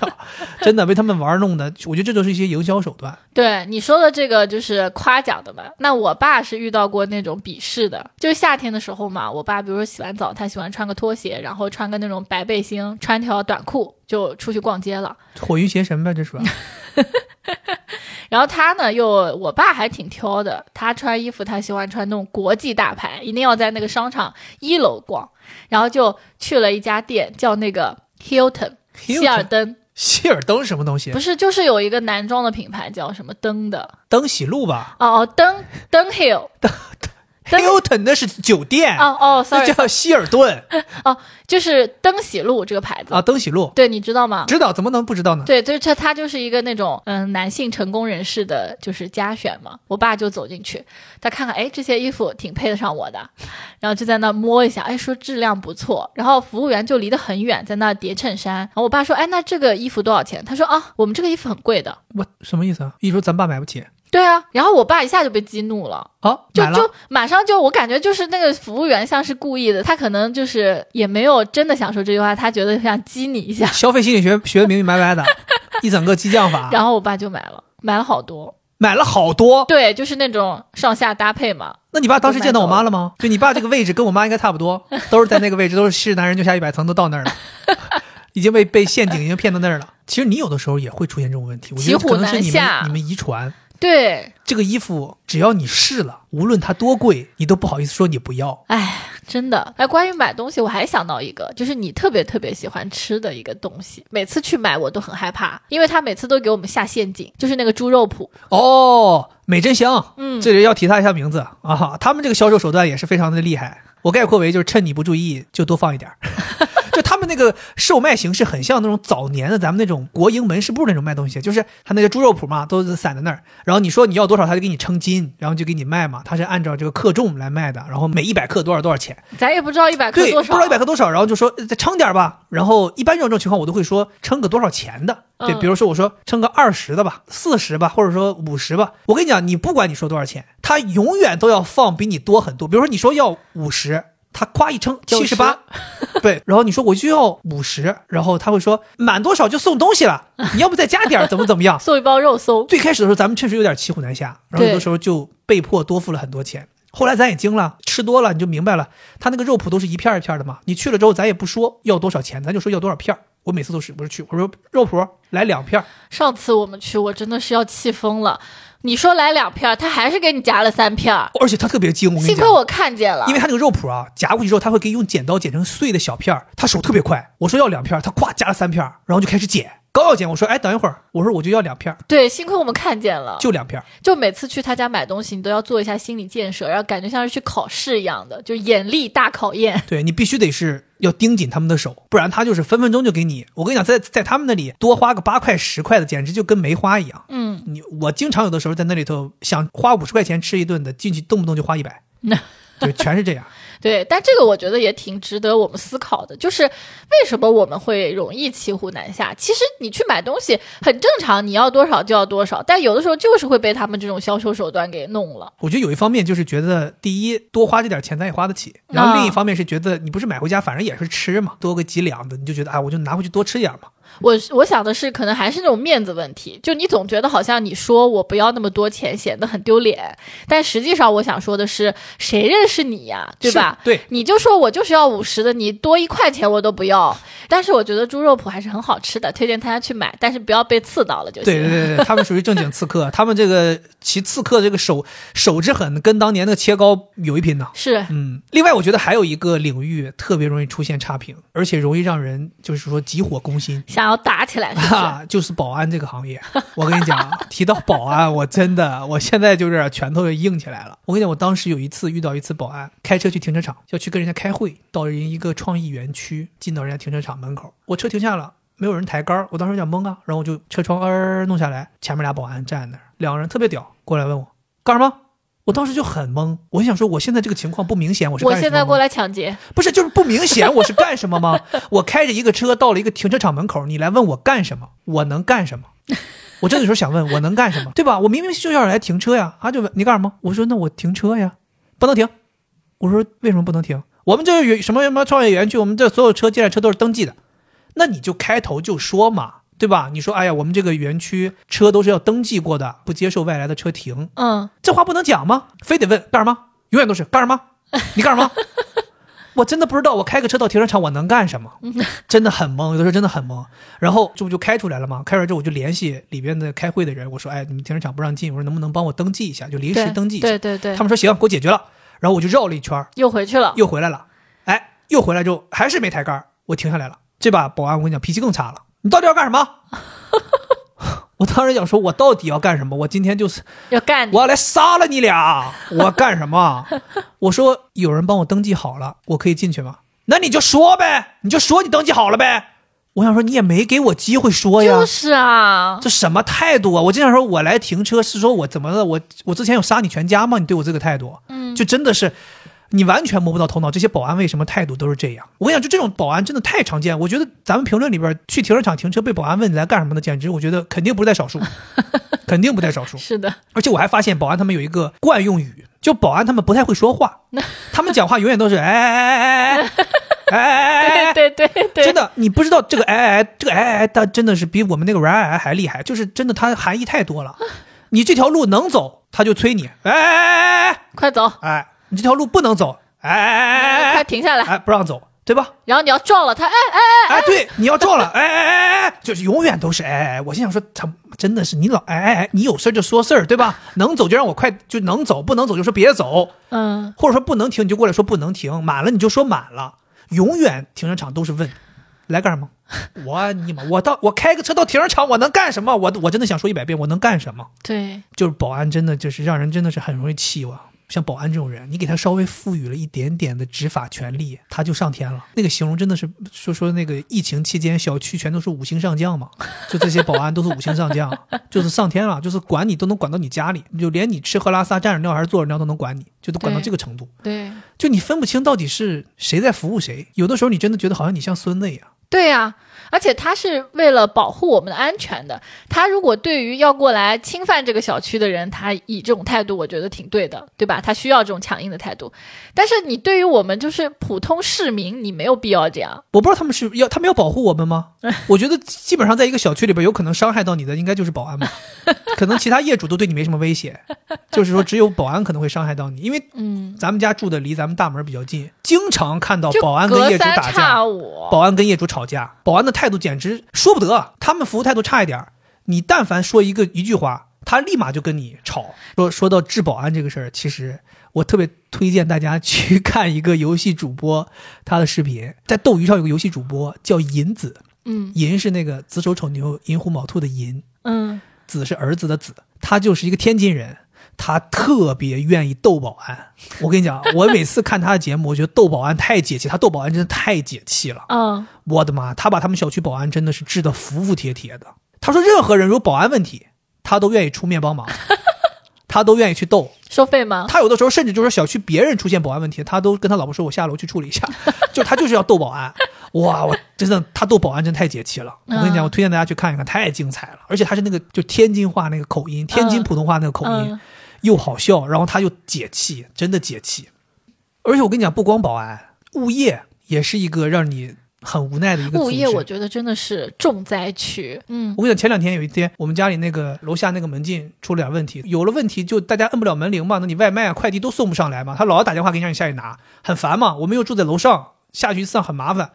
真的被他们玩弄的。我觉得这都是一些营销手段。对你说的这个就是夸奖的嘛。那我爸是遇到过那种鄙视的，就是夏天的时候嘛，我爸比如说洗完澡，他喜欢穿个拖鞋，然后穿个那种白背心，穿条短裤就出去逛街了。火云邪神呗，这属于。然后他呢，又我爸还挺挑的，他穿衣服他喜欢穿那种国际大牌，一定要在那个商场一楼逛，然后就去了一家店，叫那个 Hilton 希尔登，希尔登什么东西不？是，就是有一个男装的品牌叫什么登的，登喜路吧？哦哦，登登 Hill，Hilton 那是酒店，哦哦那，sorry，叫希尔顿 哦就是登喜路这个牌子，啊，登喜路。对，你知道吗？知道怎么能不知道呢？对，就是它，它就是一个那种嗯男性成功人士的，就是家选嘛。我爸就走进去，他看看，哎，这些衣服挺配得上我的，然后就在那摸一下，哎，说质量不错。然后服务员就离得很远，在那叠衬衫。然后我爸说，哎，那这个衣服多少钱？他说啊，我们这个衣服很贵的。我什么意思啊？一说咱爸买不起对啊，然后我爸一下就被激怒了。啊，就就马上就我感觉就是那个服务员像是故意的，他可能就是也没有真的想说这句话，他觉得想激你一下，消费心理学学的明明白白的，一整个激将法，然后我爸就买了，买了好多，买了好多。对，就是那种上下搭配嘛。那你爸当时见到我妈了吗？就你爸这个位置跟我妈应该差不多，都是在那个位置，都是是男人就下一百层都到那儿了，已经被被陷阱已经骗到那儿了。其实你有的时候也会出现这种问题，我觉得可能是你们你们遗传。对，这个衣服只要你试了，无论它多贵，你都不好意思说你不要。哎，真的。哎，关于买东西，我还想到一个，就是你特别特别喜欢吃的一个东西，每次去买我都很害怕，因为他每次都给我们下陷阱，就是那个猪肉脯。哦，美珍香，嗯这里要提他一下名字啊，他们这个销售手段也是非常的厉害。我概括为就是趁你不注意就多放一点儿，就他们那个售卖形式很像那种早年的咱们那种国营门市部那种卖东西，就是他那个猪肉脯嘛，都是散在那儿，然后你说你要多少，他就给你称斤，然后就给你卖嘛，他是按照这个克重来卖的，然后每一百克多少多少钱，咱也不知道一百克对，多少，不知道一百克多少，然后就说呃再称点儿吧。然后一般这种情况，我都会说称个多少钱的。对，嗯比如说我说称个二十的吧，四十吧，或者说五十吧。我跟你讲，你不管你说多少钱，他永远都要放比你多很多。比如说你说要五十。他夸一称七十八，对，然后你说我就要五十，然后他会说满多少就送东西了，你要不再加点儿怎么怎么样？送一包肉松。最开始的时候，咱们确实有点骑虎难下，然后有的时候就被迫多付了很多钱。后来咱也惊了，吃多了你就明白了，他那个肉脯都是一片一片的嘛。你去了之后，咱也不说要多少钱，咱就说要多少片儿。我每次都是不是去，我说肉脯来两片儿，上次我们去，我真的是要气疯了。你说来两片儿，他还是给你夹了三片儿，而且他特别精，我幸亏我看见了，因为他那个肉脯啊，夹过去之后，他会给你用剪刀剪成碎的小片儿，他手特别快。我说要两片儿，他咵夹了三片儿，然后就开始剪。刚要剪，我说哎等一会儿，我说我就要两片儿，对，幸亏我们看见了。就两片儿。就每次去他家买东西，你都要做一下心理建设，然后感觉像是去考试一样的，就眼力大考验。对你必须得是要盯紧他们的手，不然他就是分分钟就给你。我跟你讲，在在他们那里多花个八块十块的，简直就跟没花一样。嗯，你我经常有的时候在那里头想花五十块钱吃一顿的，进去动不动就花一百，就，全是这样。对，但这个我觉得也挺值得我们思考的，就是为什么我们会容易骑虎难下？其实你去买东西很正常，你要多少就要多少，但有的时候就是会被他们这种销售手段给弄了。我觉得有一方面就是觉得，第一多花这点钱咱也花得起，然后另一方面是觉得你不是买回家，反正也是吃嘛，多个几两的，你就觉得啊，我就拿回去多吃点嘛。我我想的是，可能还是那种面子问题，就你总觉得好像你说我不要那么多钱，显得很丢脸，但实际上我想说的是，谁认识你呀，对吧？对，你就说我就是要五十的，你多一块钱我都不要。但是我觉得猪肉脯还是很好吃的，推荐大家去买，但是不要被刺到了就行。对对对对，他们属于正经刺客，他们这个其刺客这个手手之狠，跟当年那个切糕有一拼呢。是，嗯，另外我觉得还有一个领域特别容易出现差评，而且容易让人就是说急火攻心。想要打起来是不是？啊，就是保安这个行业，我跟你讲，提到保安，我真的，我现在就是拳头就硬起来了。我跟你讲，我当时有一次遇到一次保安，开车去停车场，要去跟人家开会，到人一个创意园区，进到人家停车场门口，我车停下了，没有人抬杆，我当时有点懵啊，然后我就车窗儿弄下来，前面俩保安站那儿，两个人特别屌，过来问我干什么。我当时就很懵，我就想说，我现在这个情况不明显，我是我干什么吗现在过来抢劫，不是，就是不明显我是干什么吗？我开着一个车到了一个停车场门口，你来问我干什么？我能干什么？我这个时候想问，我能干什么？对吧？我明明就要来停车呀，他就问你干什么？我说那我停车呀，不能停。我说为什么不能停？我们这有什么什么创业园区，我们这所有车进来车都是登记的，那你就开头就说嘛，对吧？你说哎呀，我们这个园区车都是要登记过的，不接受外来的车停。嗯，这话不能讲吗？非得问干什么？永远都是干什么？你干什么？我真的不知道，我开个车到停车场我能干什么？真的很懵，有的时候真的很懵。然后这不就开出来了吗？开出来之后我就联系里边的开会的人，我说：“哎，你们停车场不让进，我说能不能帮我登记一下，就临时登记一下。对对对他，们说行，给我解决了。然后我就绕了一圈，又回去了。又回来了。哎，又回来之后还是没抬杆，我停下来了。这把保安我跟你讲脾气更差了，你到底要干什么？我当时想说，我到底要干什么？我今天就是要干我要来杀了你俩！我要干什么？我说有人帮我登记好了，我可以进去吗？那你就说呗，你就说你登记好了呗。我想说你也没给我机会说呀，就是啊，这什么态度啊？我就想说，我来停车是说我怎么了？我我之前有杀你全家吗？你对我这个态度，嗯，就真的是你完全摸不到头脑，这些保安为什么态度都是这样？我跟你讲，就这种保安真的太常见。我觉得咱们评论里边去停车场停车被保安问你来干什么的，简直我觉得肯定不在少数，肯定不在少数。是的，而且我还发现保安他们有一个惯用语，就保安他们不太会说话，他们讲话永远都是哎哎哎哎哎哎哎哎，对对对，真的，你不知道这个哎哎这个哎哎，他真的是比我们那个软哎还厉害，就是真的他含义太多了。你这条路能走，他就催你哎哎哎哎，快走哎。你这条路不能走，哎哎哎哎哎快停下来，哎不让走，对吧？然后你要撞了他，哎哎哎，哎对，你要撞了，哎哎哎哎哎，就是永远都是哎哎哎。我心想说，他真的是你老哎哎哎，你有事儿就说事儿，对吧？能走就让我快，就能走，不能走就说别走，嗯，或者说不能停你就过来说不能停，满了你就说满了，永远停车场都是问来干什么？我你妈，我到我开个车到停车场，我能干什么？我我真的想说一百遍，我能干什么？对，就是保安真的就是让人真的是很容易气我。像保安这种人，你给他稍微赋予了一点点的执法权利，他就上天了。那个形容真的是说说那个疫情期间小区全都是五星上将嘛，就这些保安都是五星上将，就是上天了，就是管你都能管到你家里，就连你吃喝拉撒、站着尿还是坐着尿都能管你，就都管到这个程度。对，就你分不清到底是谁在服务谁，有的时候你真的觉得好像你像孙子一样。对呀、而且他是为了保护我们的安全的。他如果对于要过来侵犯这个小区的人，他以这种态度，我觉得挺对的，对吧？他需要这种强硬的态度。但是你对于我们就是普通市民，你没有必要这样。我不知道他们是要他们要保护我们吗？我觉得基本上在一个小区里边，有可能伤害到你的应该就是保安吧，可能其他业主都对你没什么威胁，就是说只有保安可能会伤害到你，因为嗯，咱们家住的离咱们大门比较近，经常看到保安跟业主打架，保安跟业主吵架，保安的态度简直说不得，他们服务态度差一点儿，你但凡说一个一句话，他立马就跟你吵。说说到治保安这个事儿，其实我特别推荐大家去看一个游戏主播他的视频，在斗鱼上有个游戏主播叫银子，嗯银是那个子丑丑牛寅虎卯兔的寅，嗯，子是儿子的子，他就是一个天津人，他特别愿意逗保安。我跟你讲，我每次看他的节目，我觉得逗保安太解气，他逗保安真的太解气了。嗯，我的妈，他把他们小区保安真的是治得服服帖帖的。他说，任何人有保安问题，他都愿意出面帮忙，他都愿意去逗。收费吗？他有的时候甚至就是小区别人出现保安问题，他都跟他老婆说：“我下楼去处理一下。”就他就是要逗保安。哇，我真的他逗保安真太解气了。我跟你讲，嗯我推荐大家去看一看，太精彩了。而且他是那个就天津话那个口音，天津普通话那个口音，嗯又好笑，然后他又解气，真的解气。而且我跟你讲，不光保安，物业也是一个让你很无奈的一个。物业我觉得真的是重灾区。嗯我跟你讲，前两天有一天，我们家里那个楼下那个门禁出了点问题，有了问题就大家摁不了门铃嘛，那你外卖啊、快递都送不上来嘛，他老要打电话给你让你下去拿，很烦嘛。我们又住在楼上，下去一次很麻烦。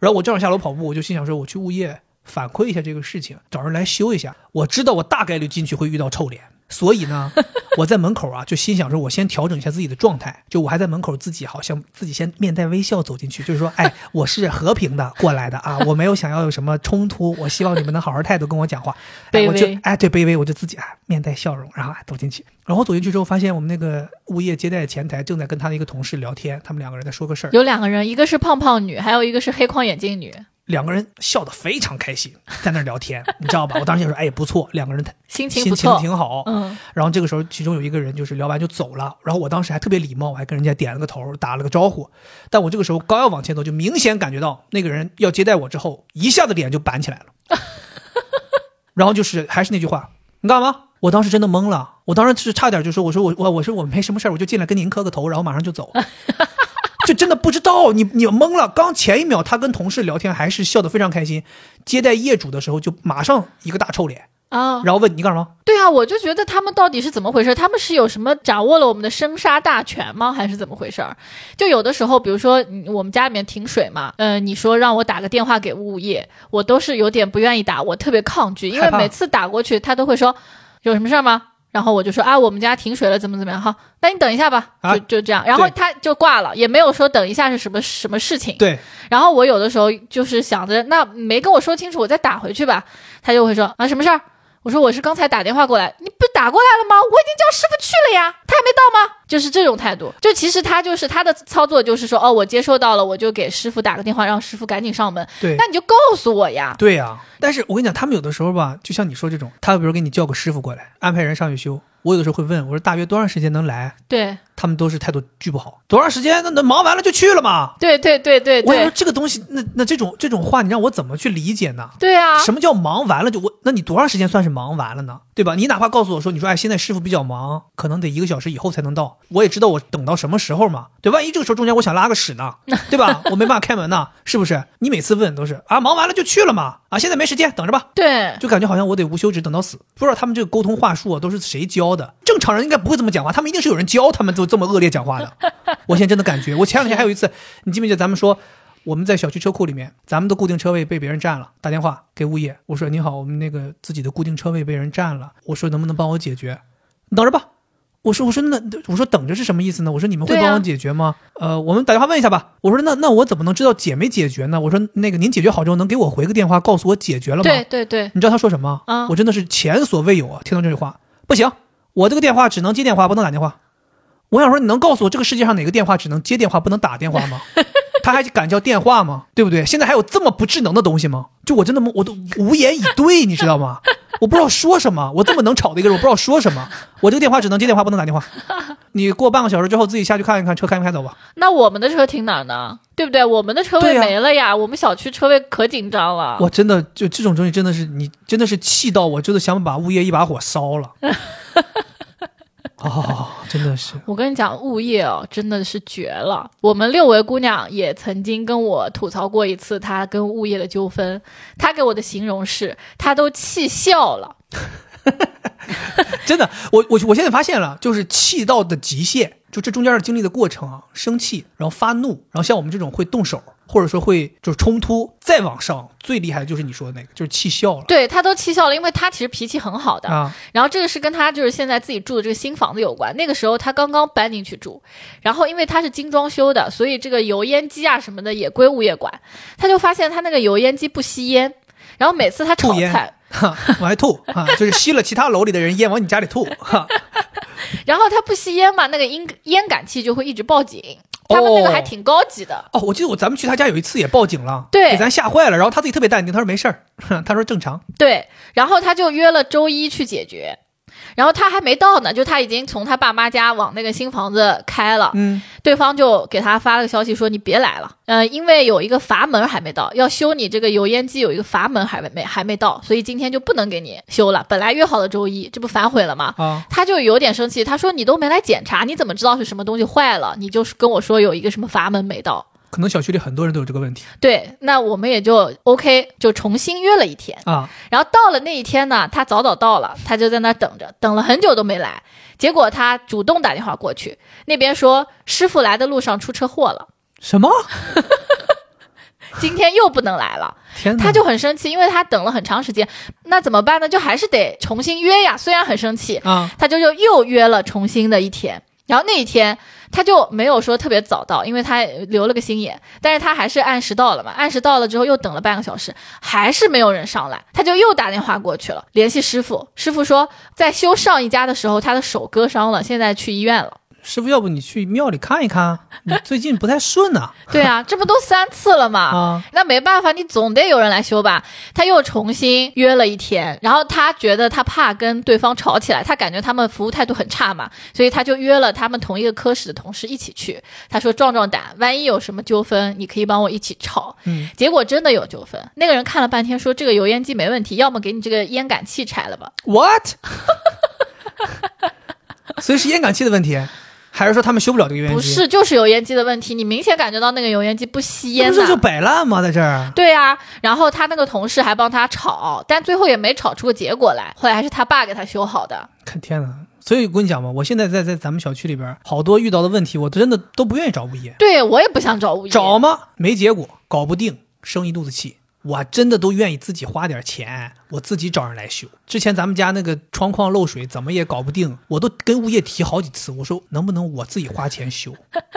然后我正好下楼跑步，我就心想说，我去物业反馈一下这个事情，找人来修一下。我知道我大概率进去会遇到臭脸，所以呢，我在门口啊就心想说，我先调整一下自己的状态，就我还在门口自己好像自己先面带微笑走进去，就是说，哎，我是和平的过来的啊，我没有想要有什么冲突，我希望你们能好好态度跟我讲话。哎，卑我就微哎对卑微，我就自己啊面带笑容，然后哎走进去，然后走进去之后发现我们那个物业接待的前台正在跟他的一个同事聊天，他们两个人在说个事儿，有两个人，一个是胖胖女，还有一个是黑框眼镜女，两个人笑得非常开心，在那儿聊天，你知道吧？我当时就说哎不错，两个人心情心情。挺好，嗯，然后这个时候，其中有一个人就是聊完就走了，然后我当时还特别礼貌，我还跟人家点了个头，打了个招呼。但我这个时候刚要往前走，就明显感觉到那个人要接待我之后，一下子脸就板起来了。然后就是还是那句话，你干嘛？我当时真的懵了，我当时是差点就说，我说我我我说我没什么事儿我就进来跟您磕个头，然后马上就走。就真的不知道你你懵了。刚前一秒他跟同事聊天还是笑得非常开心，接待业主的时候就马上一个大臭脸，啊，然后问你干什么？对啊，我就觉得他们到底是怎么回事？他们是有什么掌握了我们的生杀大权吗？还是怎么回事儿？就有的时候，比如说嗯我们家里面停水嘛，呃，你说让我打个电话给物业，我都是有点不愿意打，我特别抗拒，因为每次打过去，他都会说有什么事儿吗？然后我就说啊，我们家停水了，怎么怎么样？好，那你等一下吧，啊就就这样，然后他就挂了，也没有说等一下是什么什么事情。对，然后我有的时候就是想着，那没跟我说清楚，我再打回去吧。他就会说啊，什么事儿？我说我是刚才打电话过来，你不打过来了吗？我已经叫师傅去了呀，他还没到吗？就是这种态度。就其实他就是他的操作就是说，哦，我接收到了，我就给师傅打个电话，让师傅赶紧上门。对那你就告诉我呀。对呀、但是我跟你讲，他们有的时候吧，就像你说这种，他比如给你叫个师傅过来，安排人上去修，我有的时候会问，我说大约多长时间能来？对他们都是态度巨不好，多长时间？那那忙完了就去了嘛。对对对对我想说这个东西，那那这种这种话，你让我怎么去理解呢？对啊！什么叫忙完了就我？那你多长时间算是忙完了呢？对吧？你哪怕告诉我说，你说哎，现在师傅比较忙，可能得一个小时以后才能到，我也知道我等到什么时候嘛。对，万一这个时候中间我想拉个屎呢，对吧？我没办法开门呢，是不是？你每次问都是啊，忙完了就去了嘛，啊，现在没时间，等着吧。对就感觉好像我得无休止等到死，不知道他们这个沟通话术啊都是谁教的？正常人应该不会这么讲话，他们一定是有人教他们都这么恶劣讲话的。我现在真的感觉，我前两天还有一次，你记不记得咱们说我们在小区车库里面，咱们的固定车位被别人占了，打电话给物业，我说你好，我们那个自己的固定车位被人占了，我说能不能帮我解决？你等着吧。我说我说那我说等着是什么意思呢？我说你们会帮我解决吗？呃，我们打电话问一下吧。我说那那我怎么能知道解没解决呢？我说那个您解决好之后能给我回个电话告诉我解决了吗？对对对，你知道他说什么？啊我真的是前所未有啊！听到这句话，不行，我这个电话只能接电话，不能打电话。我想说，你能告诉我这个世界上哪个电话只能接电话，不能打电话吗？他还敢叫电话吗？对不对？现在还有这么不智能的东西吗？就我真的我都无言以对，你知道吗？我不知道说什么，我这么能吵的一个人，我不知道说什么。我这个电话只能接电话，不能打电话。你过半个小时之后自己下去看一看车开没开走吧。那我们的车停哪儿呢？对不对？我们的车位没了呀，我们小区车位可紧张了。我真的就这种东西真的是你真的是气到我，真的想把物业一把火烧了。哦，真的是。我跟你讲，物业哦，真的是绝了。我们六维姑娘也曾经跟我吐槽过一次她跟物业的纠纷，她给我的形容是，她都气笑了。真的，我我我现在发现了，就是气到的极限，就这中间的经历的过程啊，生气，然后发怒，然后像我们这种会动手，或者说会就是冲突，再往上最厉害的就是你说的那个，就是气笑了对他都气笑了，因为他其实脾气很好的。啊。然后这个是跟他就是现在自己住的这个新房子有关。那个时候他刚刚搬进去住，然后因为他是精装修的，所以这个油烟机啊什么的也归物业管。他就发现他那个油烟机不吸烟，然后每次他炒烟菜，哈，往外吐啊，就是吸了其他楼里的人烟往你家里吐，哈，然后他不吸烟嘛，那个烟烟感器就会一直报警。他们那个还挺高级的。哦，我记得我咱们去他家有一次也报警了，对给咱吓坏了。然后他自己特别淡定，他说没事儿，他说正常。对，然后他就约了周一去解决，然后他还没到呢，就他已经从他爸妈家往那个新房子开了，嗯，对方就给他发了个消息说你别来了，呃，因为有一个阀门还没到，要修你这个油烟机有一个阀门还没还没到，所以今天就不能给你修了。本来约好的周一，这不反悔了吗？啊，他就有点生气，他说你都没来检查，你怎么知道是什么东西坏了？你就是跟我说有一个什么阀门没到。可能小区里很多人都有这个问题对，那我们也就 OK，就重新约了一天。啊。然后到了那一天呢，他早早到了，他就在那等着，等了很久都没来。结果他主动打电话过去，那边说师傅来的路上出车祸了，什么？今天又不能来了。天哪！他就很生气，因为他等了很长时间，那怎么办呢？就还是得重新约呀。虽然很生气，啊，他就又又约了重新的一天。然后那一天他就没有说特别早到，因为他留了个心眼，但是他还是按时到了嘛。按时到了之后又等了半个小时，还是没有人上来，他就又打电话过去了，联系师傅。师傅说在修上一家的时候他的手割伤了，现在去医院了。师傅，要不你去庙里看一看？你最近不太顺呐、对啊，这不都三次了吗？啊。那没办法，你总得有人来修吧。他又重新约了一天，然后他觉得他怕跟对方吵起来，他感觉他们服务态度很差嘛，所以他就约了他们同一个科室的同事一起去。他说壮壮胆，万一有什么纠纷，你可以帮我一起吵。嗯，结果真的有纠纷，那个人看了半天说这个油烟机没问题，要么给你这个烟感器拆了吧。What？所以是烟感器的问题，还是说他们修不了这个油烟机？不是，就是油烟机的问题，你明显感觉到那个油烟机不吸烟不是。就摆烂吗？在这儿对啊，然后他那个同事还帮他吵，但最后也没吵出个结果来。后来还是他爸给他修好的。看天哪！所以我跟你讲嘛，我现在在在咱们小区里边，好多遇到的问题，我真的都不愿意找物业，对我也不想找物业，找嘛没结果，搞不定，生一肚子气。我真的都愿意自己花点钱，我自己找人来修。之前咱们家那个窗框漏水，怎么也搞不定，我都跟物业提好几次，我说能不能我自己花钱修，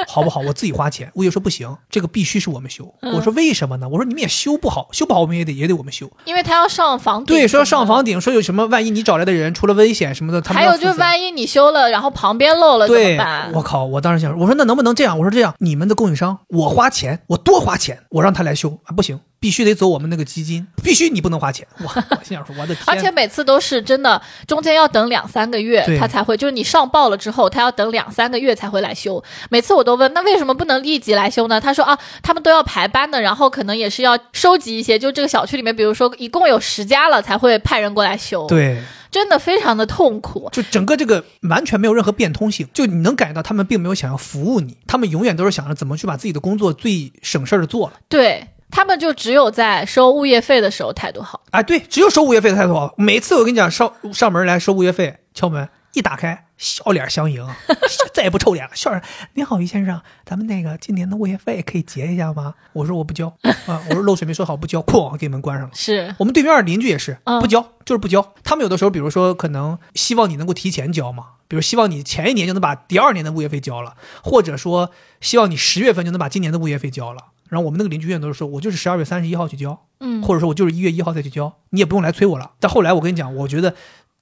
好不好？我自己花钱。物业说不行，这个必须是我们修。我说为什么呢？我说你们也修不好，修不好我们也得也得我们修。因为他要上房顶，对，说要上房顶，说有什么万一你找来的人出了危险什么的，他们还有就是万一你修了，然后旁边漏了怎对么办？，我靠！我当时想，我说那能不能这样？我说这样，你们的供应商，我花钱，我多花钱，我让他来修啊，不行，必须得走我们那个基金，必须你不能花钱。哇！我心想说，我的天！而且每次都是真的，中间要等两三个月，他才会，就是你上报了之后，他要等两三个月才会来修。每次我都问，那为什么不能立即来修呢？他说啊，他们都要排班的，然后可能也是要收集一些，就这个小区里面，比如说一共有十家了，才会派人过来修。，对，真的非常的痛苦。就整个这个完全没有任何变通性，就你能感觉到他们并没有想要服务你，他们永远都是想着怎么去把自己的工作最省事儿的做了。对他们就只有在收物业费的时候态度好。哎，对，只有收物业费的态度好。每次我跟你讲，上上门来收物业费，敲门一打开，笑脸相迎，再也不臭脸了，笑脸您好，于先生，咱们那个今年的物业费可以结一下吗？我说我不交 啊，我说漏水没说好不交，哐给门关上了。是，我们对面邻居也是嗯不交，就是不交。他们有的时候，比如说可能希望你能够提前交嘛，比如希望你前一年就能把第二年的物业费交了，或者说希望你十月份就能把今年的物业费交了。然后我们那个邻居永远都是说，我就是十二月三十一号去交，嗯，或者说我就是一月一号再去交，你也不用来催我了。但后来我跟你讲，我觉得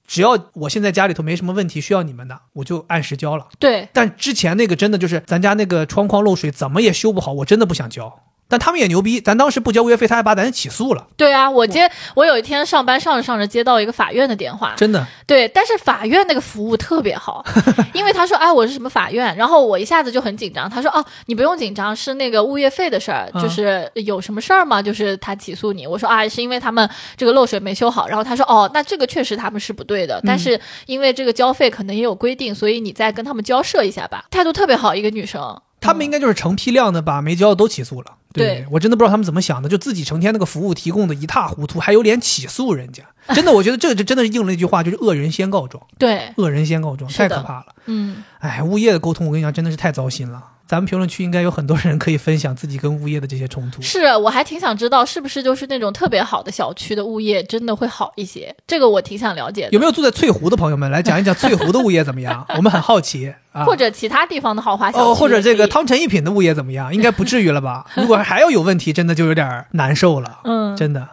只要我现在家里头没什么问题需要你们的，我就按时交了。对，但之前那个真的就是咱家那个窗框漏水怎么也修不好，我真的不想交。但他们也牛逼，咱当时不交物业费，他还把咱起诉了，对啊，我接我有一天上班上着上着接到一个法院的电话，真的。对，但是法院那个服务特别好，因为他说，哎，我是什么法院，然后我一下子就很紧张。他说，哦，你不用紧张，是那个物业费的事儿，嗯就是有什么事儿吗？就是他起诉你。我说啊，是因为他们这个漏水没修好。然后他说，哦，那这个确实他们是不对的，但是因为这个交费可能也有规定，所以你再跟他们交涉一下吧。态度特别好，一个女生。他们应该就是成批量的把没交的都起诉了。对我真的不知道他们怎么想的，就自己成天那个服务提供的一塌糊涂，还有脸起诉人家。真的，我觉得这个就真的是应了那句话，就是恶人先告状，对，恶人先告状，太可怕了。嗯，哎，物业的沟通，我跟你讲，真的是太糟心了。咱们评论区应该有很多人可以分享自己跟物业的这些冲突。是我还挺想知道，是不是就是那种特别好的小区的物业真的会好一些？这个我挺想了解的。有没有住在翠湖的朋友们来讲一讲翠湖的物业怎么样？我们很好奇啊。或者其他地方的豪华小区哦，或者这个汤臣一品的物业怎么样？应该不至于了吧？如果还要有问题，真的就有点难受了。嗯真的。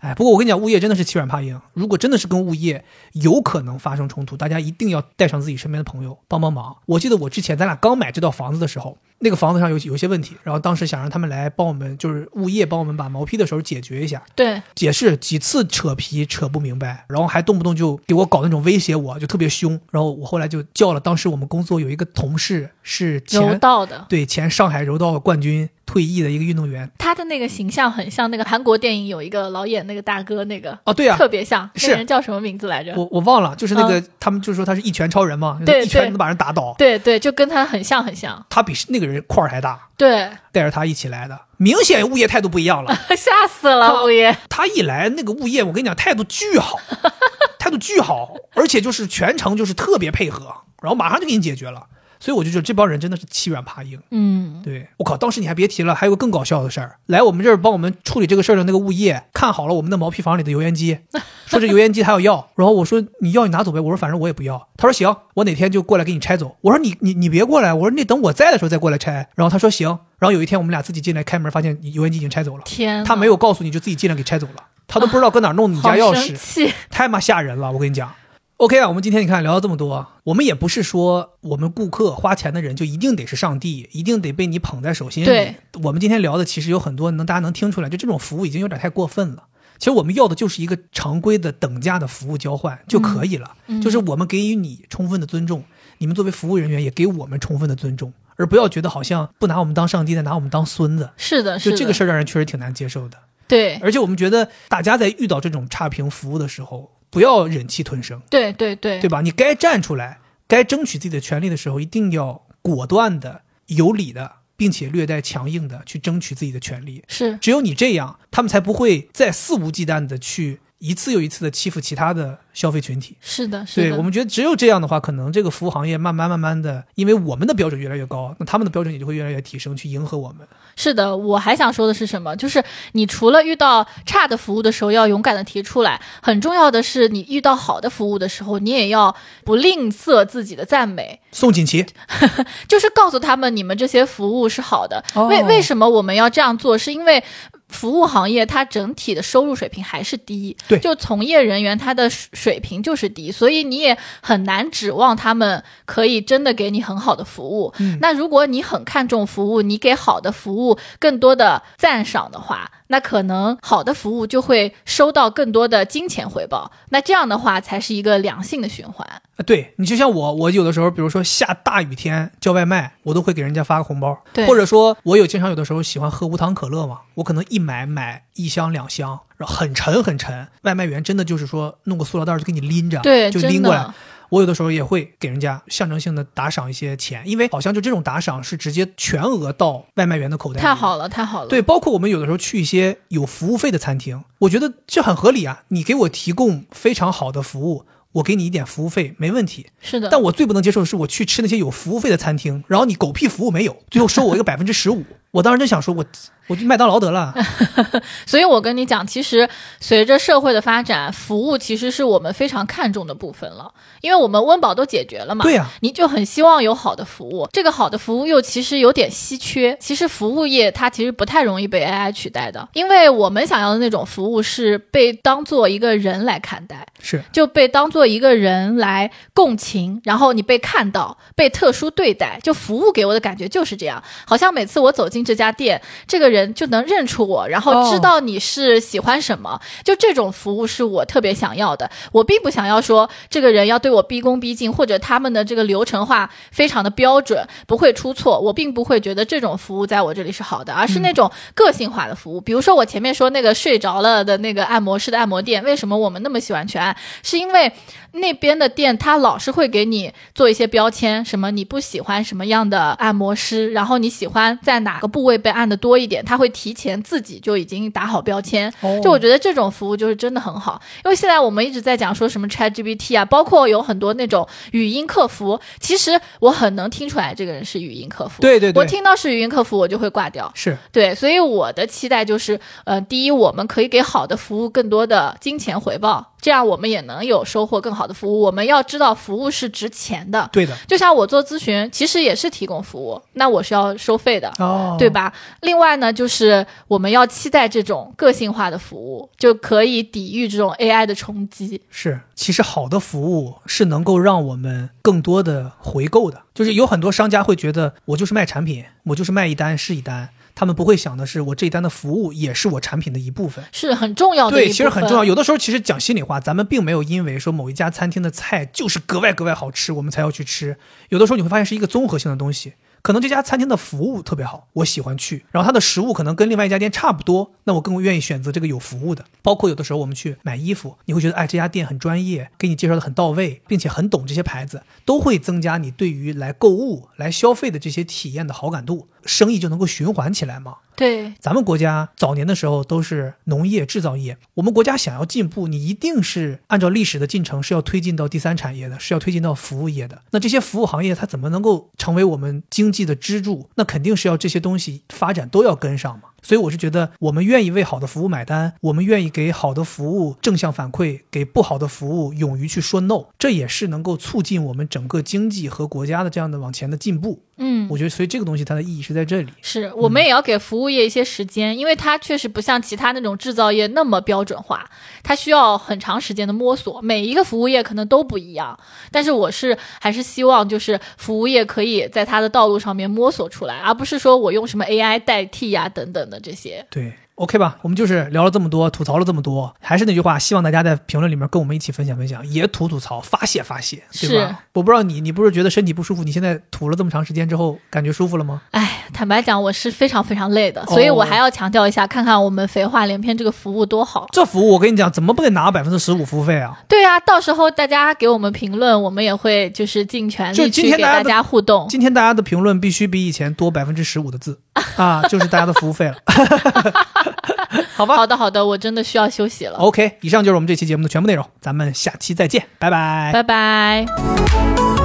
哎，不过我跟你讲，物业真的是欺软怕硬。如果真的是跟物业有可能发生冲突，大家一定要带上自己身边的朋友帮帮忙。我记得我之前咱俩刚买这套房子的时候，那个房子上有有些问题，然后当时想让他们来帮我们，就是物业帮我们把毛坯的时候解决一下。对，解释几次扯皮扯不明白，然后还动不动就给我搞那种威胁我，就特别凶。然后我后来就叫了当时我们工作有一个同事是柔前道的，对前上海柔道冠军退役的一个运动员。他的那个形象很像那个韩国电影有一个老演那个大哥，那个哦，对呀、特别像。是那个人叫什么名字来着？我我忘了，就是那个、他们就说他是一拳超人嘛，对对一拳能把人打倒。对对，就跟他很像很像。他比那个人块儿还大，对，带着他一起来的，明显物业态度不一样了。吓死了，物业。他一来，那个物业我跟你讲，态度巨好，态度巨好，而且就是全程就是特别配合，然后马上就给你解决了。所以我就觉得这帮人真的是欺软怕硬。嗯，对。我靠，当时你还别提了，还有个更搞笑的事儿，来我们这儿帮我们处理这个事儿的那个物业看好了我们的毛坯房里的油烟机，说这油烟机他要要，然后我说你要你拿走呗，我说反正我也不要，他说行，我哪天就过来给你拆走，我说你你你别过来，我说你等我在的时候再过来拆，然后他说行，然后有一天我们俩自己进来开门，发现油烟机已经拆走了，天，他没有告诉你就自己进来给拆走了，他都不知道 搁哪儿弄你家钥匙，生气。太妈吓人了，我跟你讲。OK 啊，我们今天你看聊了这么多，我们也不是说我们顾客花钱的人就一定得是上帝，一定得被你捧在手心里。对，我们今天聊的其实有很多能大家能听出来，就这种服务已经有点太过分了。其实我们要的就是一个常规的等价的服务交换就可以了，嗯就是我们给予你充分的尊重，你们作为服务人员也给我们充分的尊重，而不要觉得好像不拿我们当上帝，再拿我们当孙子。是的，是的，就这个事儿让人确实挺难接受的。对，而且我们觉得大家在遇到这种差评服务的时候，不要忍气吞声，对对对对吧？你该站出来，该争取自己的权利的时候，一定要果断的、有理的，并且略带强硬的去争取自己的权利。是，只有你这样，他们才不会再肆无忌惮的去一次又一次的欺负其他的消费群体。是的，是的，对我们觉得只有这样的话，可能这个服务行业慢慢慢慢的，因为我们的标准越来越高，那他们的标准也就会越来越提升，去迎合我们。是的，我还想说的是什么？就是你除了遇到差的服务的时候要勇敢的提出来，很重要的是你遇到好的服务的时候，你也要不吝啬自己的赞美，宋锦旗，就是告诉他们你们这些服务是好的。哦为为什么我们要这样做？是因为。服务行业它整体的收入水平还是低，对就从业人员他的水水平就是低，所以你也很难指望他们可以真的给你很好的服务。嗯那如果你很看重服务，你给好的服务更多的赞赏的话，那可能好的服务就会收到更多的金钱回报。那这样的话才是一个良性的循环。啊，对你就像我，我有的时候，比如说下大雨天叫外卖，我都会给人家发个红包。对或者说我有经常有的时候喜欢喝无糖可乐嘛，我可能一买买一箱两箱，然后很沉很沉，外卖员真的就是说弄个塑料袋就给你拎着，对，就拎过来的。我有的时候也会给人家象征性的打赏一些钱，因为好像就这种打赏是直接全额到外卖员的口袋里。太好了，太好了。对，包括我们有的时候去一些有服务费的餐厅，我觉得这很合理啊。你给我提供非常好的服务，我给你一点服务费没问题。是的。但我最不能接受的是，我去吃那些有服务费的餐厅，然后你狗屁服务没有，最后收我一个 百分之十五。我当时就想说我，我去麦当劳得了。所以我跟你讲，其实随着社会的发展，服务其实是我们非常看重的部分了，因为我们温饱都解决了嘛。对呀、你就很希望有好的服务，这个好的服务又其实有点稀缺。其实服务业它其实不太容易被 AI 取代的，因为我们想要的那种服务是被当做一个人来看待，是就被当做一个人来共情，然后你被看到，被特殊对待，就服务给我的感觉就是这样，好像每次我走进这家店，这个人就能认出我，然后知道你是喜欢什么，就这种服务是我特别想要的。我并不想要说这个人要对我毕恭毕敬，或者他们的这个流程化非常的标准，不会出错。我并不会觉得这种服务在我这里是好的，而是那种个性化的服务。比如说我前面说那个睡着了的那个按摩师的按摩店，为什么我们那么喜欢去按？是因为那边的店他老是会给你做一些标签，什么你不喜欢什么样的按摩师，然后你喜欢在哪个部位被按的多一点，他会提前自己就已经打好标签。哦就我觉得这种服务就是真的很好，因为现在我们一直在讲说什么 ChatGPT 啊，包括有很多那种语音客服，其实我很能听出来这个人是语音客服。对对对，我听到是语音客服，我就会挂掉。是对，所以我的期待就是，呃，第一，我们可以给好的服务更多的金钱回报，这样我们也能有收获更好的服务。我们要知道服务是值钱的，对的就像我做咨询，其实也是提供服务，那我是要收费的。哦，对？吧？另外呢，就是我们要期待这种个性化的服务，就可以抵御这种 AI 的冲击。是，其实好的服务是能够让我们更多的回购的。就是有很多商家会觉得，我就是卖产品，我就是卖一单是一单，他们不会想的是，我这一单的服务也是我产品的一部分。是很重要的对，其实很重要。有的时候，其实讲心里话，咱们并没有因为说某一家餐厅的菜就是格外格外好吃，我们才要去吃。有的时候你会发现是一个综合性的东西。可能这家餐厅的服务特别好，我喜欢去，然后它的食物可能跟另外一家店差不多，那我更愿意选择这个有服务的。包括有的时候我们去买衣服，你会觉得哎这家店很专业，给你介绍的很到位，并且很懂这些牌子，都会增加你对于来购物、来消费的这些体验的好感度，生意就能够循环起来嘛。对，咱们国家早年的时候都是农业制造业，我们国家想要进步，你一定是按照历史的进程是要推进到第三产业的，是要推进到服务业的。那这些服务行业它怎么能够成为我们经济的支柱？那肯定是要这些东西发展都要跟上嘛。所以我是觉得，我们愿意为好的服务买单，我们愿意给好的服务正向反馈，给不好的服务勇于去说 no，这也是能够促进我们整个经济和国家的这样的往前的进步。嗯，我觉得，所以这个东西它的意义是在这里。是我们也要给服务业一些时间，因为它确实不像其他那种制造业那么标准化，它需要很长时间的摸索。每一个服务业可能都不一样，但是我是还是希望就是服务业可以在它的道路上面摸索出来，而不是说我用什么 AI 代替呀、等等的这些。对，OK 吧？我们就是聊了这么多，吐槽了这么多，还是那句话，希望大家在评论里面跟我们一起分享分享，也吐吐槽，发泄发泄，对是吧？我不知道你，你不是觉得身体不舒服？你现在吐了这么长时间之后，感觉舒服了吗？哎，坦白讲，我是非常非常累哦的，所以我还要强调一下，看看我们肥话连篇这个服务多好。这服务我跟你讲，怎么不得拿百分之十五服务费啊？对啊，到时候大家给我们评论，我们也会就是尽全力去给大家互动。今天大家的评论必须比以前多百分之十五的字。啊，就是大家的服务费了。好吧好的，好的，我真的需要休息了，，OK，以上就是我们这期节目的全部内容，咱们下期再见，拜拜。拜拜。